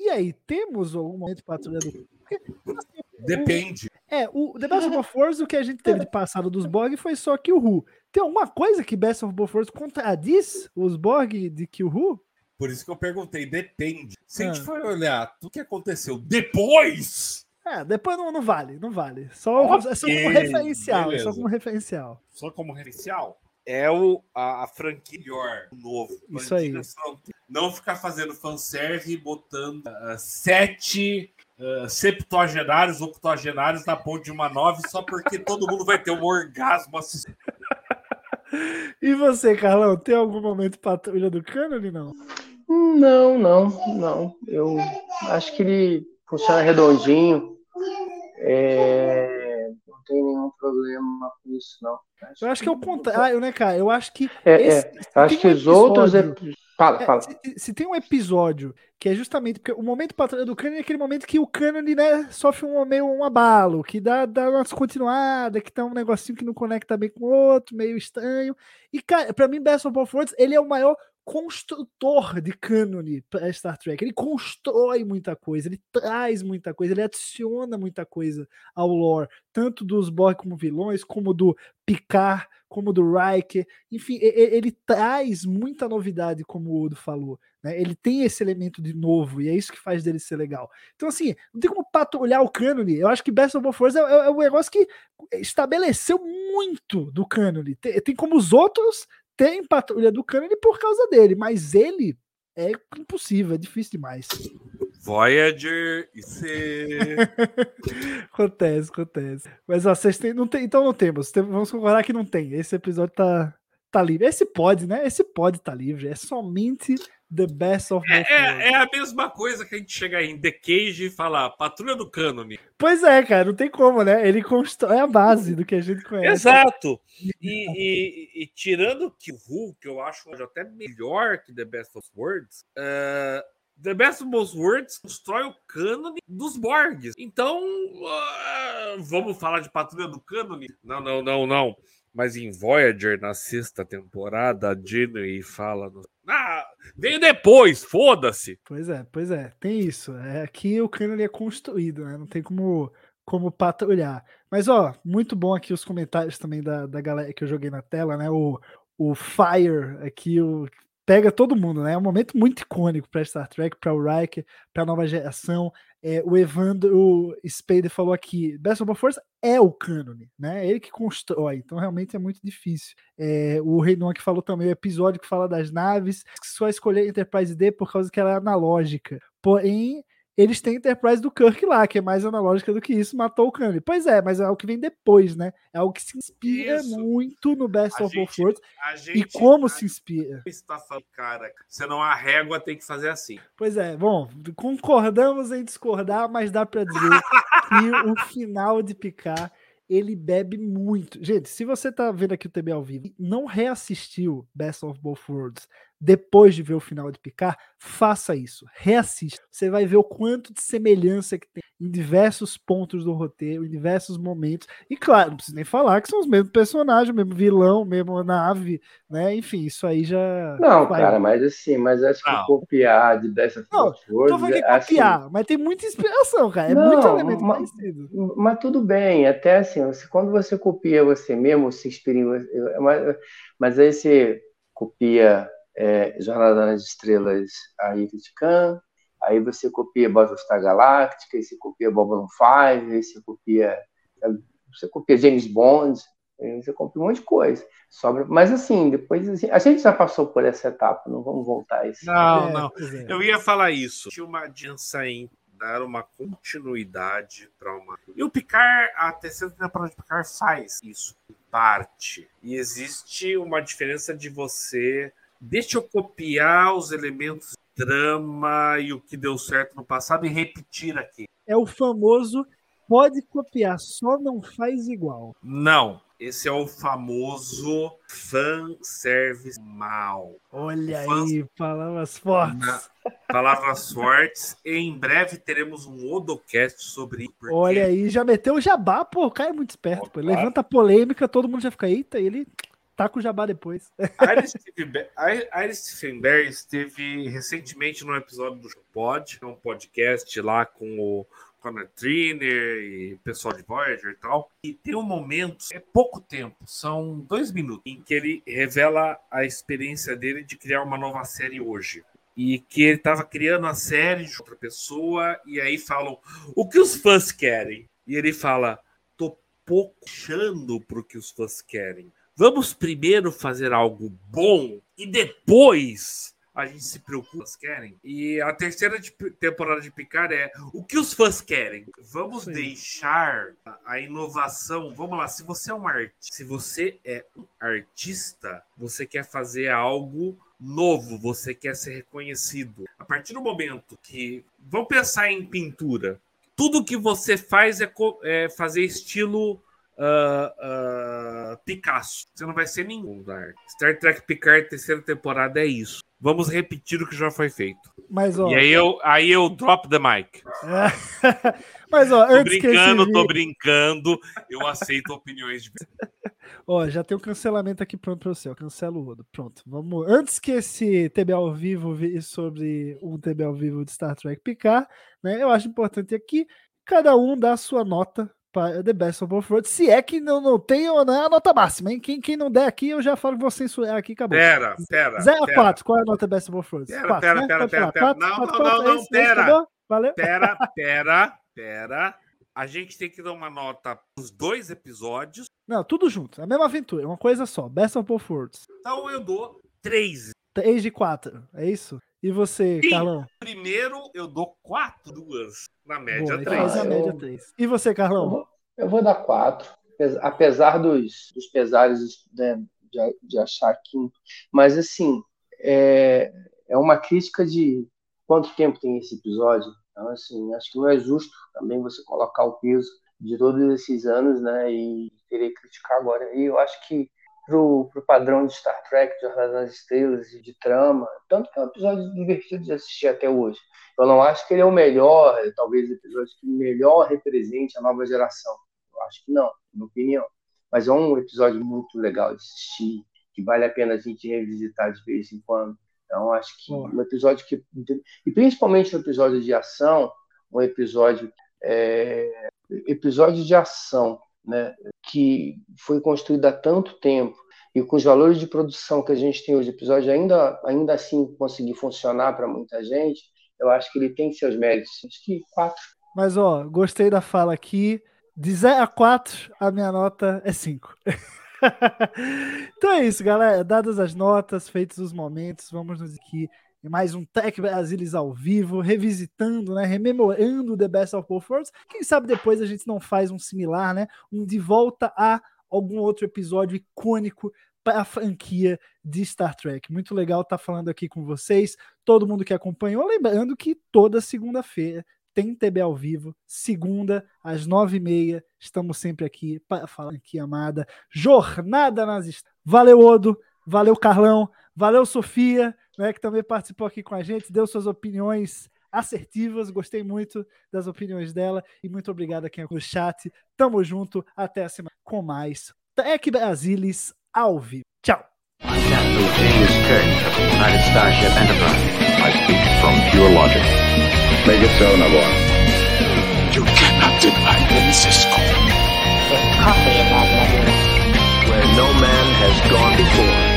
E aí, temos algum momento de Patrulha do Depende. É, o The Best of Worlds, o que a gente teve de passado dos Borg foi só Kill Who. Tem alguma coisa que Best of Both Worlds contradiz os Borg de Kill Who? Por isso que eu perguntei, depende. Se a gente Ah. for olhar tudo que aconteceu depois, É, depois não, não vale, não vale. Só, é só como referencial, é só beleza. como referencial. só como referencial, é o, a, a franquia melhor, o novo. Isso aí. Não, ficar fazendo fanservice e botando ah, sete ah, septuagenários, octogenários na ponte de uma nove só porque todo mundo vai ter um orgasmo assistindo. E você, Carlão, tem algum momento Patrulha do Cânone, não? Não, não, não. Eu acho que ele funciona redondinho. É, Não tem nenhum problema com isso, não. Eu acho que é o contrário, né, cara? Eu acho que. É, esse- é. Eu acho que os outros. episódio- epi- Fala, É, fala. se, se tem um episódio que é justamente porque o momento patrulha do cânone é aquele momento que o cânone né, sofre um meio um abalo, que dá, dá uma descontinuada, que tá um negocinho que não conecta bem com o outro, meio estranho. E, cara, pra mim, Best of Both Worlds, ele é o maior construtor de cânone para Star Trek. Ele constrói muita coisa, ele traz muita coisa, ele adiciona muita coisa ao lore, tanto dos Borg como vilões, como do Picard, como do Riker. Enfim, e- e- ele traz muita novidade, como o Odo falou. Né? Ele tem esse elemento de novo, e é isso que faz dele ser legal. Então, assim, não tem como patrulhar o cânone. Eu acho que Best of Both Worlds é, é, é um negócio que estabeleceu muito do cânone. Tem, tem como os outros tem patrulha do cânone por causa dele, mas ele é impossível, é difícil demais. Voyager e C. acontece, acontece. Mas ó, vocês têm, não tem, então não temos. Tem- Vamos concordar que não tem. Esse episódio tá, tá livre. Esse pode, né? Esse pode tá livre. É somente The Best of Both Worlds. É, é a mesma coisa que a gente chegar em The Cage e falar Patrulha do Cânone. Pois é, cara, não tem como, né? Ele constrói a base do que a gente conhece. Exato. E, e- e tirando que o que eu acho até melhor que The Best of Words, eh, The Best of Both Words constrói o cânone dos Borgs. Então, ah, vamos falar de Patrulha do Cânone? Não, não, não, não. Mas em Voyager, na sexta temporada, a Janeway fala... No... Ah, veio depois, foda-se. Pois é, pois é, tem isso. É, aqui o cânone é construído, né? Não tem como, como patrulhar. Mas, ó, muito bom aqui os comentários também da, da galera que eu joguei na tela, né? O, o Fire aqui, o, pega todo mundo, né? É um momento muito icônico para Star Trek, para o Riker, para a nova geração. É, o Evandro Spader falou aqui: Best of Worlds é o cânone, né? É ele que constrói, então realmente é muito difícil. É, o Reinon que falou também o episódio que fala das naves, que só escolher Enterprise D por causa que ela é analógica. Porém, eles têm a Enterprise do Kirk lá, que é mais analógica do que isso, matou o cânone. Pois é, mas é algo que vem depois, né? É algo que se inspira Isso. muito no Best A of Both gente- Worlds. E como se inspira? está falando, cara, senão a régua tem que fazer assim. Pois é, bom, concordamos em discordar, mas dá pra dizer que o final de Picar ele bebe muito. Gente, se você tá vendo aqui o TB ao vivo e não reassistiu Best of Both Worlds depois de ver o final de Picar, faça isso. Reassista. Você vai ver o quanto de semelhança que tem em diversos pontos do roteiro, em diversos momentos. E claro, não preciso nem falar que são os mesmos personagens, o mesmo vilão, mesmo nave, né? Enfim, isso aí já. Não, vai- cara, mas assim, mas acho que Não. copiar de dessa Não, força. Tô falando que é copiar, mas tem muita inspiração, cara. É Não, muito elemento ma- parecido. Mas tudo bem, até assim, você- quando você copia você mesmo, se inspira em você, mas, mas aí você copia é, Jornada nas Estrelas, a Ilha de Khan, aí você copia Battlestar Galactica, aí você copia Babylon 5, aí você copia, você copia James Bond, aí você copia um monte de coisa. Sobra, mas assim, depois assim, a gente já passou por essa etapa, não vamos voltar a esse. Não, É, não. é. Eu ia falar isso. Tinha uma adiança em dar uma continuidade para uma. E o Picard, a terceira temporada de Picard faz isso, em parte. E existe uma diferença de você. Deixa eu copiar os elementos trama e o que deu certo no passado e repetir aqui. É o famoso pode copiar, só não faz igual. Não. Esse é o famoso fanservice mal. Olha aí, palavras fortes. Na- Palavras fortes. Em breve teremos um Odocast sobre isso. porque- Olha aí, já meteu o jabá, pô, o cara é muito esperto, pô. Levanta a polêmica, todo mundo já fica, eita, ele tá com o jabá depois. Iris Stephenberg esteve recentemente num episódio do Pod, um podcast lá com o Conor Triner e pessoal de Voyager e tal. E tem um momento, é pouco tempo, são dois minutos, em que ele revela a experiência dele de criar uma nova série hoje. E que ele estava criando a série de outra pessoa, e aí falam o que os fãs querem. E ele fala: tô pouco achando pro que os fãs querem. Vamos primeiro fazer algo bom e depois a gente se preocupa com querem. E a terceira de- temporada de Picard é o que os fãs querem. Vamos Sim. deixar a- a inovação. Vamos lá, se você é um artista, se você é um artista, você quer fazer algo novo, você quer ser reconhecido. A partir do momento que vamos pensar em pintura, tudo que você faz é, é fazer estilo ah, ah, Picasso. Você não vai ser nenhum da arte. Star Trek Picard, terceira temporada, é isso. Vamos repetir o que já foi feito. Mas, ó, E aí eu, aí eu drop the mic. mas, ó, Tô esse brincando, tô brincando. Eu aceito opiniões de Ó, já tem um cancelamento aqui pronto pra você, ó. Cancela o Rodo. Pronto, vamos. Antes que esse TB ao vivo vi sobre um TB ao vivo de Star Trek Picard, né? Eu acho importante aqui cada um dar a sua nota para The Best of Both Worlds. Se é que não, não tem ou não é a nota máxima, hein? Quem, quem não der aqui, eu já falo que vou censurar aqui, acabou. Pera, pera. 0 a pera, 4, qual é a nota Best of Both Worlds? Pera, Quatro, pera, né? pera, pera, falar. pera. Quatro, Não, quatro, não, quatro, não, é não, é isso, pera. Valeu. Pera, pera, pera. A gente tem que dar uma nota nos dois episódios. Não, tudo junto. É a mesma aventura, uma coisa só. Best of Both Worlds. Então eu dou três. 3 de 4, é isso? E você, Sim. Carlão? Primeiro eu dou quatro, duas. Na média, Boa, então três. Ah, eu- média 3. E você, Eu Carlão? vou, eu vou dar quatro, apes- apesar dos, dos pesares né, de, de achar quinto. Mas, assim, é, é uma crítica de quanto tempo tem esse episódio. Então, assim, acho que não é justo também você colocar o peso de todos esses anos né, e querer criticar agora. E eu acho que pro, pro padrão de Star Trek, de Jornada nas Estrelas e de trama, tanto que é um episódio divertido de assistir até hoje. Eu não acho que ele é o melhor, talvez o episódio que melhor represente a nova geração. Eu acho que não, na minha opinião. Mas é um episódio muito legal de assistir, que vale a pena a gente revisitar de vez em quando. Então, acho que Boa. um episódio que. E principalmente um episódio de ação, um episódio. é, episódio de ação, né? Que foi construído há tanto tempo e com os valores de produção que a gente tem hoje, o episódio ainda, ainda assim conseguir funcionar para muita gente, eu acho que ele tem seus méritos. Acho que quatro. Mas, ó, gostei da fala aqui. De 0 a 4, a minha nota é 5. então é isso, galera. Dadas as notas, feitos os momentos, vamos nos aqui em mais um Tech Brasilis ao vivo, revisitando, né, rememorando The Best of Both Worlds. Quem sabe depois a gente não faz um similar, né, um de volta a algum outro episódio icônico para a franquia de Star Trek. Muito legal estar falando aqui com vocês, todo mundo que acompanhou, lembrando que toda segunda-feira tem TB ao vivo, segunda às nove e meia. Estamos sempre aqui para falar aqui, amada. Jornada nas. Valeu, Odo. Valeu, Carlão. Valeu, Sofia, né, que também participou aqui com a gente, deu suas opiniões assertivas. Gostei muito das opiniões dela. E muito obrigado a quem é no chat. Tamo junto. Até a semana com mais Tech Brasilis ao vivo. Tchau. Where no man has gone before.